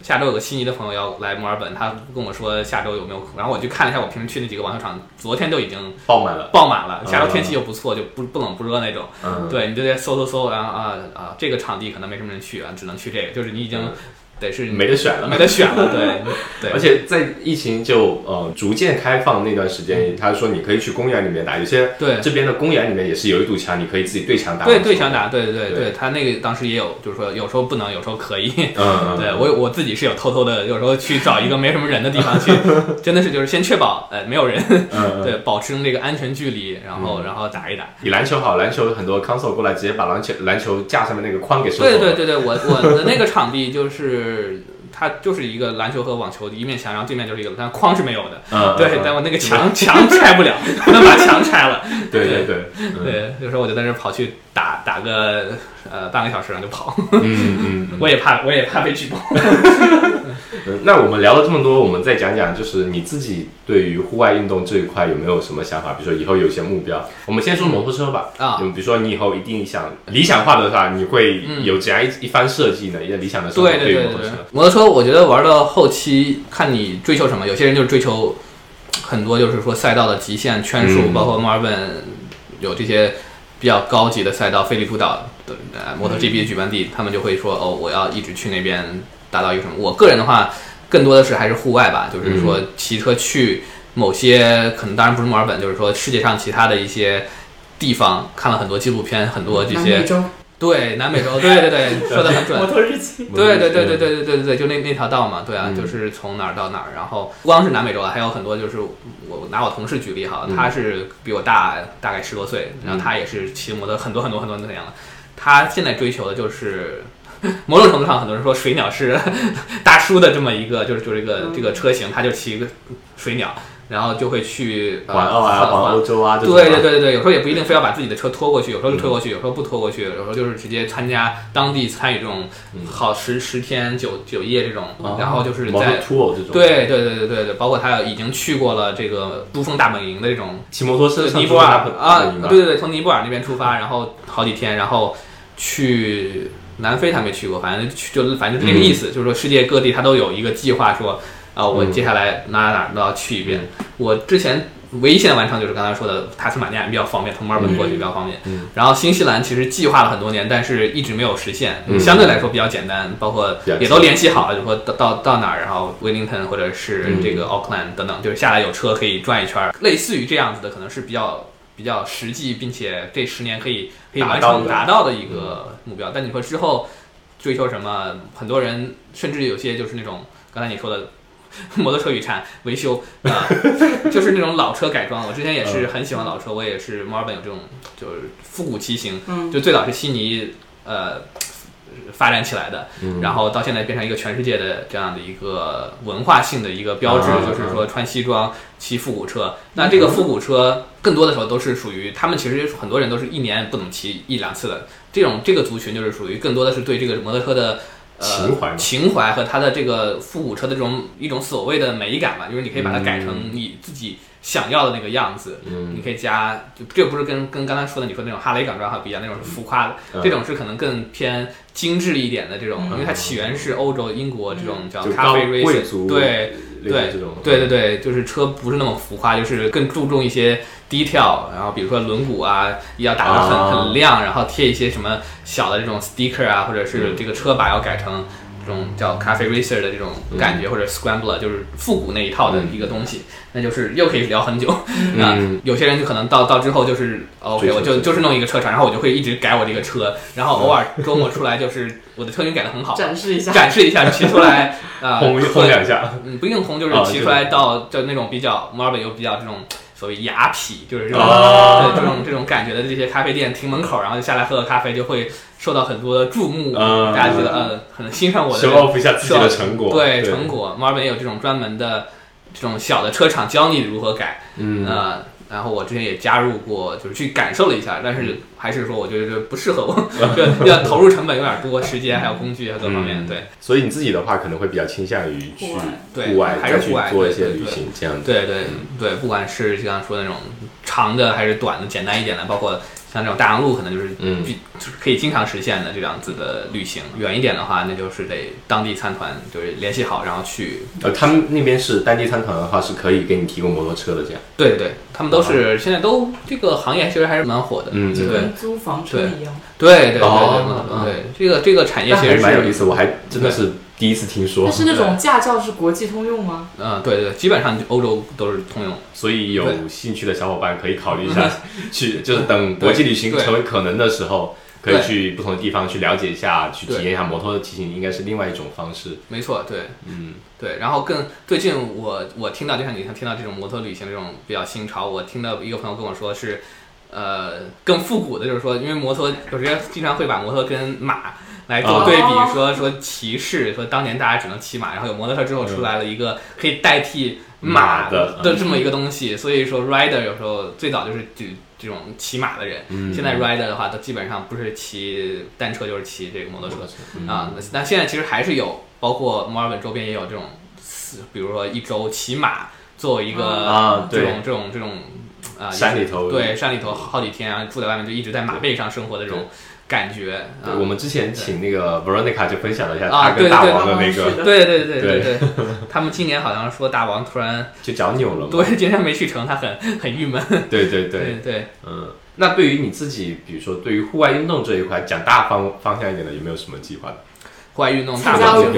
下周有个悉尼的朋友要来墨尔本，他跟我说下周有没有空，然后我去看了一下我平时去那几个网球场，昨天都已经爆满了，爆满了。下周天气又不错，就不不冷不热那种。嗯，对，你就得搜搜搜，然后啊啊，这个场地可能没什么人去啊，只能去这个，就是你已经。得是没得选了，没得选了，对 对。而且在疫情就呃逐渐开放那段时间，他说你可以去公园里面打，有些对这边的公园里面也是有一堵墙，你可以自己对墙打。对对墙打，对对对对，他那个当时也有，就是说有时候不能，有时候可以。嗯，对我我自己是有偷偷的，有时候去找一个没什么人的地方去，真的是就是先确保呃没有人，对，保持那个安全距离，然后然后打一打。比篮球好，篮球很多 console 过来直接把篮球篮球架上面那个框给收走。对对对对，我我的那个场地就是。它就是一个篮球和网球的一面墙，然后对面就是一个，但框是没有的。嗯，对，但我那个墙墙拆不了，不能把墙拆了。对对对对，有时候我就在那跑去打打个呃半个小时，然后就跑。嗯嗯，我也怕，我也怕被举报。嗯，那我们聊了这么多，我们再讲讲，就是你自己对于户外运动这一块有没有什么想法？比如说以后有些目标。我们先说摩托车吧。啊，比如说你以后一定想理想化的话，你会有怎样一一番设计呢？一个理想的生活对于摩托车。摩托车，我觉得玩到后期看你追求什么。有些人就是追求很多，就是说赛道的极限圈数，包括墨尔本有这些比较高级的赛道，飞利浦岛的摩托 GP 的举办地，他们就会说哦，我要一直去那边达到一个什么。我个人的话，更多的是还是户外吧，就是说骑车去某些可能当然不是墨尔本，就是说世界上其他的一些地方，看了很多纪录片，很多这些。对，南美洲，对对对，说的很准。摩托日记。对对对对对对对对对，就那那条道嘛，对啊，就是从哪儿到哪儿，然后不光是南美洲啊，还有很多就是我拿我同事举例哈，他是比我大大概十多岁，然后他也是骑摩托很多很多很多那样的，他现在追求的就是 某种程度上，很多人说水鸟是 大叔的这么一个，就是就是一个这个车型，他就骑一个水鸟。然后就会去环澳啊，环欧洲啊，对对对对对，有时候也不一定非要把自己的车拖过去，有时候就拖过去，有时候不拖过去，有时候就是直接参加当地参与这种好十十天九九夜这种，然后就是在对对对对对对，包括他已经去过了这个珠峰大本营的这种骑摩托车尼泊尔啊，对对对，从尼泊尔那边出发，然后好几天，然后去南非他没去过，反正去就反正就这个意思，就是说世界各地他都有一个计划说。啊，我接下来哪哪哪都要去一遍。我之前唯一现在完成就是刚才说的塔斯马尼亚比较方便，从墨尔本过去比较方便。然后新西兰其实计划了很多年，但是一直没有实现。相对来说比较简单，包括也都联系好了，就说到到到哪儿，然后威灵顿或者是这个奥克兰等等，就是下来有车可以转一圈，类似于这样子的，可能是比较比较实际，并且这十年可以可以完成达到的一个目标。但你说之后追求什么？很多人甚至有些就是那种刚才你说的。摩托车雨产维修啊，就是那种老车改装。我之前也是很喜欢老车，我也是墨尔本有这种就是复古骑行，就最早是悉尼呃发展起来的，然后到现在变成一个全世界的这样的一个文化性的一个标志，就是说穿西装骑复古车。那这个复古车更多的时候都是属于他们，其实很多人都是一年不能骑一两次的。这种这个族群就是属于更多的是对这个摩托车的。情怀，情怀和它的这个复古车的这种一种所谓的美感吧，就是你可以把它改成你自己想要的那个样子。嗯，你可以加，就这不是跟跟刚才说的你说那种哈雷港装哈不一样，那种是浮夸的，这种是可能更偏精致一点的这种，因为它起源是欧洲英国这种叫咖啡贵族，对对对对对，就是车不是那么浮夸，就是更注重一些。低调，然后比如说轮毂啊，要打得很很亮，然后贴一些什么小的这种 sticker 啊，或者是这个车把要改成这种叫咖啡 racer 的这种感觉，或者 scrambler 就是复古那一套的一个东西，那就是又可以聊很久。啊。有些人就可能到到之后就是 OK，我就就是弄一个车厂，然后我就会一直改我这个车，然后偶尔周末出来就是我的车型改的很好，展示一下，展示一下骑出来啊，轰轰两下，嗯，不一定轰，就是骑出来到就那种比较墨尔本又比较这种。所谓雅痞，就是这种这种这种感觉的这些咖啡店停门口，然后就下来喝个咖啡，就会受到很多的注目。大家觉得嗯很欣赏我的一下自己的成果。对成果，墨尔本也有这种专门的这种小的车厂教你如何改。嗯呃。然后我之前也加入过，就是去感受了一下，但是还是说我觉得不适合我，就要投入成本有点多，时间还有工具啊各方面。对，所以你自己的话可能会比较倾向于去户外，还是户外做一些旅行这样子。对对对，不管是像说那种长的还是短的，简单一点的，包括。像这种大洋路可能就是，嗯，就是可以经常实现的这样子的旅行。远一点的话，那就是得当地参团，就是联系好，然后去。呃，他们那边是当地参团的话，是可以给你提供摩托车的，这样。对对对，他们都是现在都这个行业其实还是蛮火的，嗯，就跟租房车一样。对对对对对，这个这个产业其实蛮有意思，我还真的是。第一次听说，但是那种驾照是国际通用吗？嗯，对对，基本上欧洲都是通用，所以有兴趣的小伙伴可以考虑一下，去就是等国际旅行成为可能的时候，可以去不同的地方去了解一下，去体验一下摩托的骑行，应该是另外一种方式。没错，对，嗯，对。然后更最近我我听到就像你像听到这种摩托旅行这种比较新潮，我听到一个朋友跟我说是，呃，更复古的，就是说因为摩托有时经常会把摩托跟马。来做对比，说说骑士，说当年大家只能骑马，然后有摩托车之后出来了一个可以代替马的的这么一个东西，所以说 rider 有时候最早就是举。这种骑马的人，现在 rider 的话，都基本上不是骑单车就是骑这个摩托车啊。那那现在其实还是有，包括墨尔本周边也有这种，比如说一周骑马作为一个啊，这种这种这种啊山里头对山里头好几天啊，住在外面就一直在马背上生活的这种。感觉，对，我们之前请那个 Veronica 就分享了一下他跟大王的那个，对对对对对，他们今年好像说大王突然 就脚扭了，对，今天没去成，他很 很郁闷。对对对。对，嗯，那对于你自己，比如说对于户外运动这一块，讲大方方向一点的，有没有什么计划的？户外运动大方向，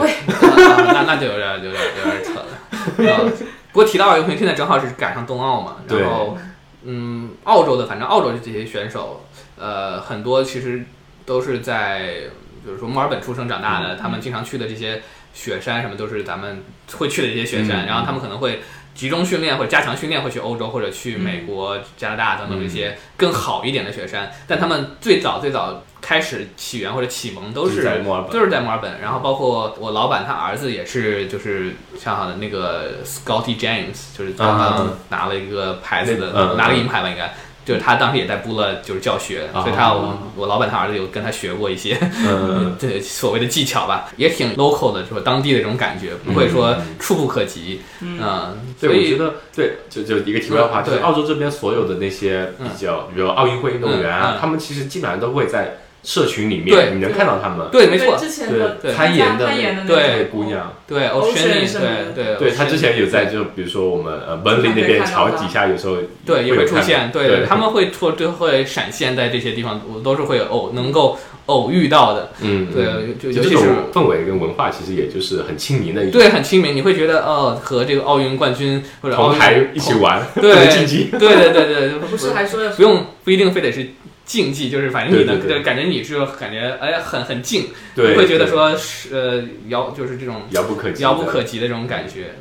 那那就有点有点有点扯了。不过提到奥运会，现在正好是赶上冬奥嘛，然后嗯，澳洲的反正澳洲的这些选手，呃，很多其实。都是在，就是说墨尔本出生长大的，他们经常去的这些雪山什么，都是咱们会去的一些雪山。然后他们可能会集中训练或者加强训练，会去欧洲或者去美国、加拿大等等这些更好一点的雪山。但他们最早最早开始起源或者启蒙都是在墨尔本，都是在墨尔本。然后包括我老板他儿子也是，就是像好的那个 Scotty James，就是刚刚拿了一个牌子的，拿了银牌吧应该。就是他当时也在布勒，就是教学，所以他我我老板他儿子有跟他学过一些，对所谓的技巧吧，也挺 local 的，说当地的这种感觉，不会说触不可及，嗯，所以我觉得对，就就一个题外话，就是澳洲这边所有的那些比较，比如奥运会运动员啊，他们其实基本上都会在。社群里面，你能看到他们。对，没错。之前对，攀岩的对姑娘，对，Ocean，对对。对他之前有在，就比如说我们呃文林那边桥底下，有时候对也会出现，对，他们会出就会闪现在这些地方，我都是会偶能够偶遇到的。嗯，对，就这种氛围跟文化，其实也就是很亲民的一种。对，很亲民，你会觉得哦，和这个奥运冠军或者同台一起玩，对，竞技，对对对对，不是还说不用不一定非得是。竞技就是反正你能感觉你是感觉哎很很近，不会觉得说是呃遥就是这种遥不可及遥不可及的这种感觉。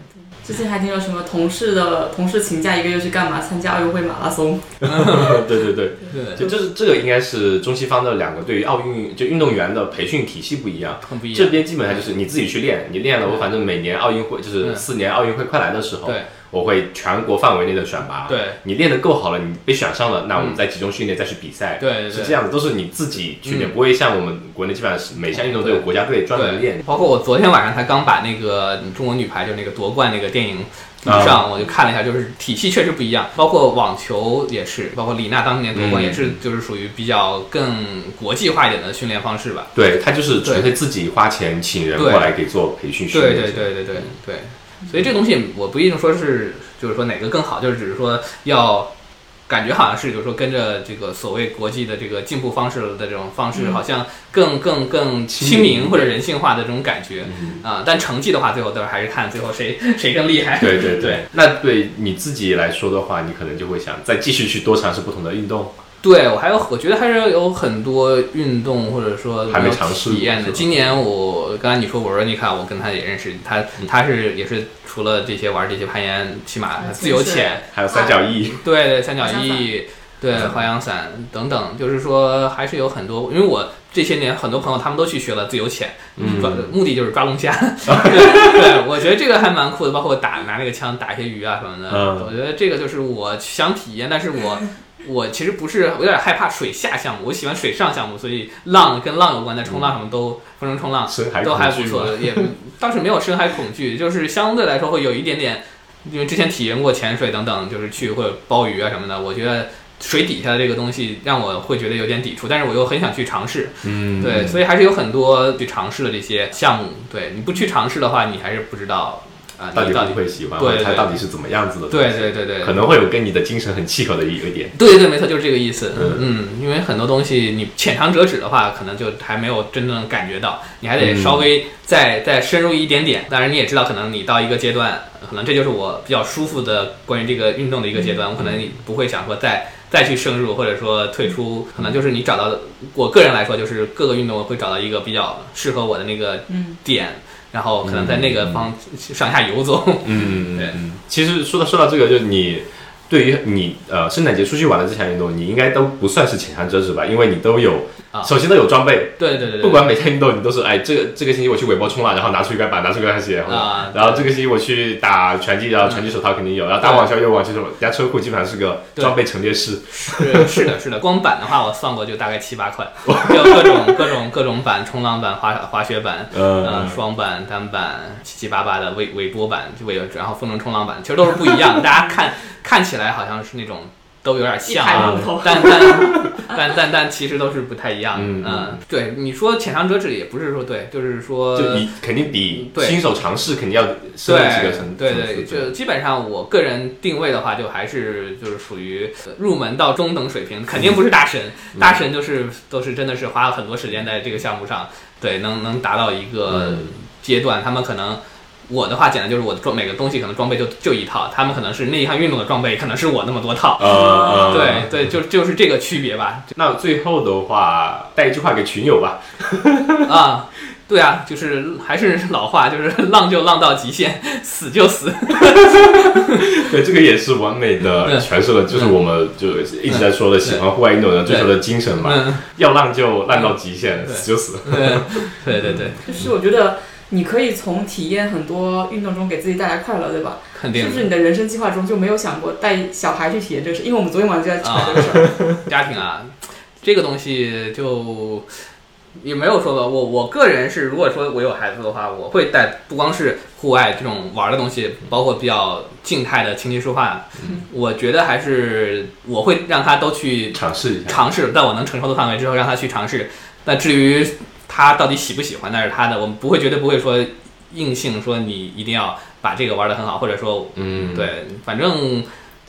之前还听说什么同事的同事请假一个月去干嘛？参加奥运会马拉松。对对对，就这是这个应该是中西方的两个对于奥运就运动员的培训体系不一样。很不一样。这边基本上就是你自己去练，你练了我反正每年奥运会就是四年奥运会快来的时候。对。我会全国范围内的选拔，对。你练得够好了，你被选上了，那我们再集中训练，再去比赛，对，是这样的，都是你自己训练，不会像我们国内基本上是每项运动都有国家队专门练。包括我昨天晚上才刚把那个中国女排就那个夺冠那个电影补上，我就看了一下，就是体系确实不一样。包括网球也是，包括李娜当年夺冠也是，就是属于比较更国际化一点的训练方式吧。对他就是纯粹自己花钱请人过来给做培训训练。对对对对对对。所以这东西我不一定说是，就是说哪个更好，就是只是说要感觉好像是，就是说跟着这个所谓国际的这个进步方式的这种方式，好像更更更亲民或者人性化的这种感觉啊。但成绩的话，最后都是还是看最后谁谁更厉害。对对 对。那对你自己来说的话，你可能就会想再继续去多尝试不同的运动。对我还有，我觉得还是有很多运动或者说还没尝试体验的。今年我刚才你说我说你看我跟他也认识，他他是也是除了这些玩这些攀岩、骑马、自由潜，还有三角翼，对对三角翼，对滑翔伞等等，就是说还是有很多。因为我这些年很多朋友他们都去学了自由潜，抓目的就是抓龙虾。对，我觉得这个还蛮酷的，包括打拿那个枪打一些鱼啊什么的。我觉得这个就是我想体验，但是我。我其实不是有点害怕水下项目，我喜欢水上项目，所以浪跟浪有关的冲浪什么都风筝冲浪都还不错，也倒是没有深海恐惧，就是相对来说会有一点点，因为之前体验过潜水等等，就是去或者鲍鱼啊什么的，我觉得水底下的这个东西让我会觉得有点抵触，但是我又很想去尝试，嗯，对，所以还是有很多去尝试的这些项目，对，你不去尝试的话，你还是不知道。到底会不会喜欢？对，它到底是怎么样子的？对对对对，可能会有跟你的精神很契合的一个点。对对，没错，就是这个意思。嗯嗯，因为很多东西你浅尝辄止的话，可能就还没有真正感觉到，你还得稍微再再深入一点点。当然你也知道，可能你到一个阶段，可能这就是我比较舒服的关于这个运动的一个阶段，我可能不会想说再再去深入，或者说退出。可能就是你找到，我个人来说，就是各个运动会找到一个比较适合我的那个点。然后可能在那个方上下游走。嗯，对。其实说到说到这个，就你对于你呃圣诞节出去玩的这项运动，你应该都不算是浅尝辄止吧？因为你都有，啊首先都有装备。对对对。不管每项运动，你都是哎，这个这个星期我去尾波冲浪，然后拿出一块板，拿出一双鞋，啊，然后这个星期我去打拳击，然后拳击手套肯定有，然后打网球有网球手，人家车库基本上是个装备陈列室。是是的，是的。光板的话，我算过就大概七八块，有 各种各种各种板，冲浪板、滑滑雪板，呃，双板、单板，七七八八的尾尾波板，就尾然后风筝冲浪板，其实都是不一样的。大家看看起来好像是那种。都有点像，啊但但 但但但其实都是不太一样。嗯，对，你说浅尝辄止也不是说对，就是说，就你肯定比新手尝试肯定要深几个层。对对，就基本上我个人定位的话，就还是就是属于入门到中等水平，肯定不是大神。大神就是都是真的是花了很多时间在这个项目上，对，能能达到一个阶段，他们可能。我的话简单就是我的装每个东西可能装备就就一套，他们可能是那一项运动的装备可能是我那么多套，呃，对对，就就是这个区别吧。那最后的话带一句话给群友吧。啊，对啊，就是还是老话，就是浪就浪到极限，死就死。对，这个也是完美的诠释了，就是我们就一直在说的喜欢户外运动人追求的精神嘛。要浪就浪到极限，死就死。对对对，就是我觉得。你可以从体验很多运动中给自己带来快乐，对吧？肯定。是不是你的人生计划中就没有想过带小孩去体验这个事？因为我们昨天晚上就在吵这个事儿。家庭啊，这个东西就也没有说过。我我个人是，如果说我有孩子的话，我会带不光是户外这种玩的东西，包括比较静态的琴棋书画。我觉得还是我会让他都去尝试一下，尝试在我能承受的范围之后让他去尝试。那至于。他到底喜不喜欢那是他的，我们不会绝对不会说硬性说你一定要把这个玩的很好，或者说，嗯，对，反正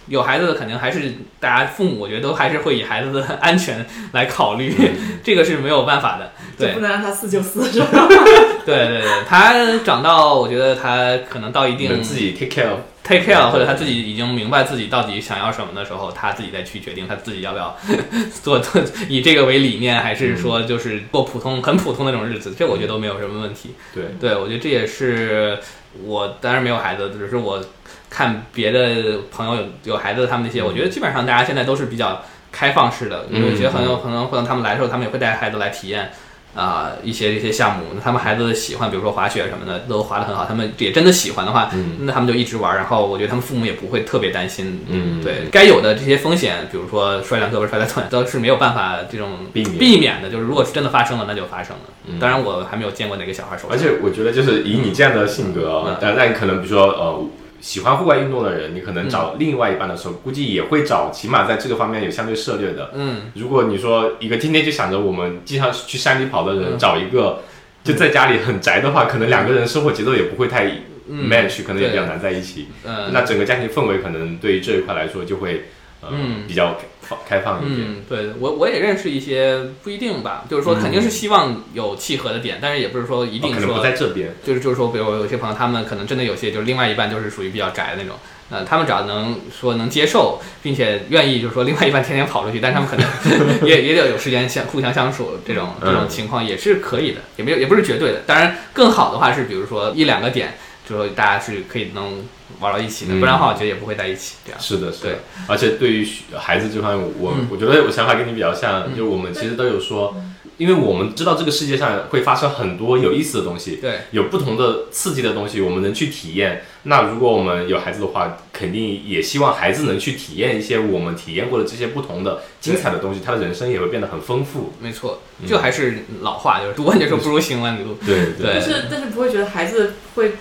有孩子的肯定还是大家父母，我觉得都还是会以孩子的安全来考虑，这个是没有办法的，对，不能让他四就四，是吧？对对对，他长到我觉得他可能到一定自己 take care。take care，或者他自己已经明白自己到底想要什么的时候，他自己再去决定他自己要不要 做做以这个为理念，还是说就是过普通很普通的那种日子，这我觉得都没有什么问题。对，对我觉得这也是我当然没有孩子，只是我看别的朋友有有孩子，他们那些，我觉得基本上大家现在都是比较开放式的，因为觉得很有可能可能他们来的时候，他们也会带孩子来体验。啊，一些一些项目，那他们孩子喜欢，比如说滑雪什么的，都滑得很好。他们也真的喜欢的话，那他们就一直玩。然后我觉得他们父母也不会特别担心。嗯，对该有的这些风险，比如说摔两胳膊、摔两腿，都是没有办法这种避免避免的。就是如果是真的发生了，那就发生了。当然，我还没有见过哪个小孩受伤。而且我觉得，就是以你这样的性格，但那你可能比如说呃。喜欢户外运动的人，你可能找另外一半的时候，估计也会找起码在这个方面有相对涉猎的。嗯，如果你说一个天天就想着我们经常去山里跑的人，找一个就在家里很宅的话，可能两个人生活节奏也不会太 match，可能也比较难在一起。嗯，那整个家庭氛围可能对于这一块来说就会。嗯，比较放开放一点。嗯，对我我也认识一些，不一定吧。就是说，肯定是希望有契合的点，但是也不是说一定说在这边。就是就是说，比如有些朋友，他们可能真的有些，就是另外一半就是属于比较宅的那种。呃，他们只要能说能接受，并且愿意，就是说另外一半天天跑出去，但是他们可能 也也得有时间相互相相处，这种这种情况也是可以的，也没有也不是绝对的。当然，更好的话是，比如说一两个点，就说大家是可以能。玩到一起的，不然的话，我觉得也不会在一起。这样是的，是的。而且对于孩子这方面，我我觉得我想法跟你比较像，就是我们其实都有说，因为我们知道这个世界上会发生很多有意思的东西，对，有不同的刺激的东西，我们能去体验。那如果我们有孩子的话，肯定也希望孩子能去体验一些我们体验过的这些不同的精彩的东西，他的人生也会变得很丰富。没错，就还是老话，就是读万卷书不如行万里路。对对。但是但是不会觉得孩子会。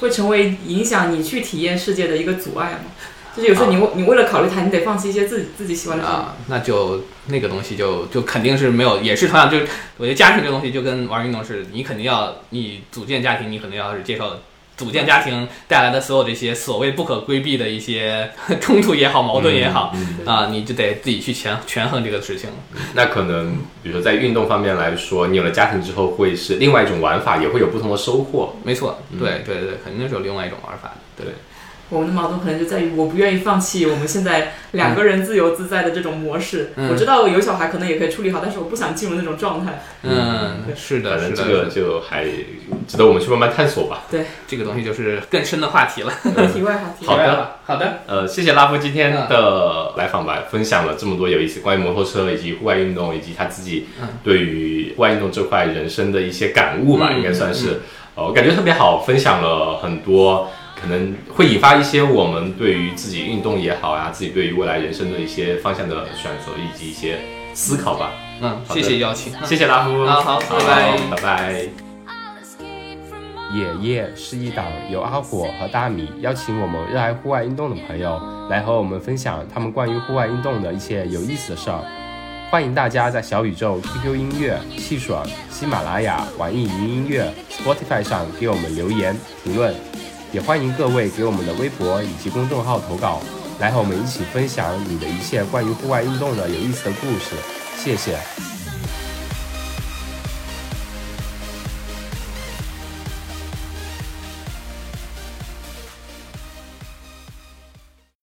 会成为影响你去体验世界的一个阻碍吗？就是有时候你为你为了考虑它，你得放弃一些自己自己喜欢的啊，那就那个东西就就肯定是没有，也是同样，就是我觉得家庭这个东西就跟玩运动似的，你肯定要你组建家庭，你肯定要是接受。组建家庭带来的所有这些所谓不可规避的一些 冲突也好、矛盾也好啊，你就得自己去权权衡这个事情。那可能，比如说在运动方面来说，你有了家庭之后，会是另外一种玩法，也会有不同的收获。没错，对对对，肯定是有另外一种玩法的。对，我们的矛盾可能就在于我不愿意放弃我们现在两个人自由自在的这种模式。我知道有小孩可能也可以处理好，但是我不想进入那种状态。嗯，是的，反正这个就还值得我们去慢慢探索吧。对，这个东西就是更深的话题了。题外话题。好的，好的。呃，谢谢拉夫今天的来访吧，分享了这么多有意思关于摩托车以及户外运动以及他自己对于户外运动这块人生的一些感悟吧，应该算是。呃，我感觉特别好，分享了很多。可能会引发一些我们对于自己运动也好啊，自己对于未来人生的一些方向的选择以及一些思考吧。嗯，谢谢邀请，谢谢拉夫。好好，拜拜，拜拜。野夜是一档由阿火和大米邀请我们热爱户外运动的朋友来和我们分享他们关于户外运动的一些有意思的事儿。欢迎大家在小宇宙、QQ 音乐、汽水、喜马拉雅、网易云音乐、Spotify 上给我们留言评论。也欢迎各位给我们的微博以及公众号投稿，来和我们一起分享你的一切关于户外运动的有意思的故事。谢谢。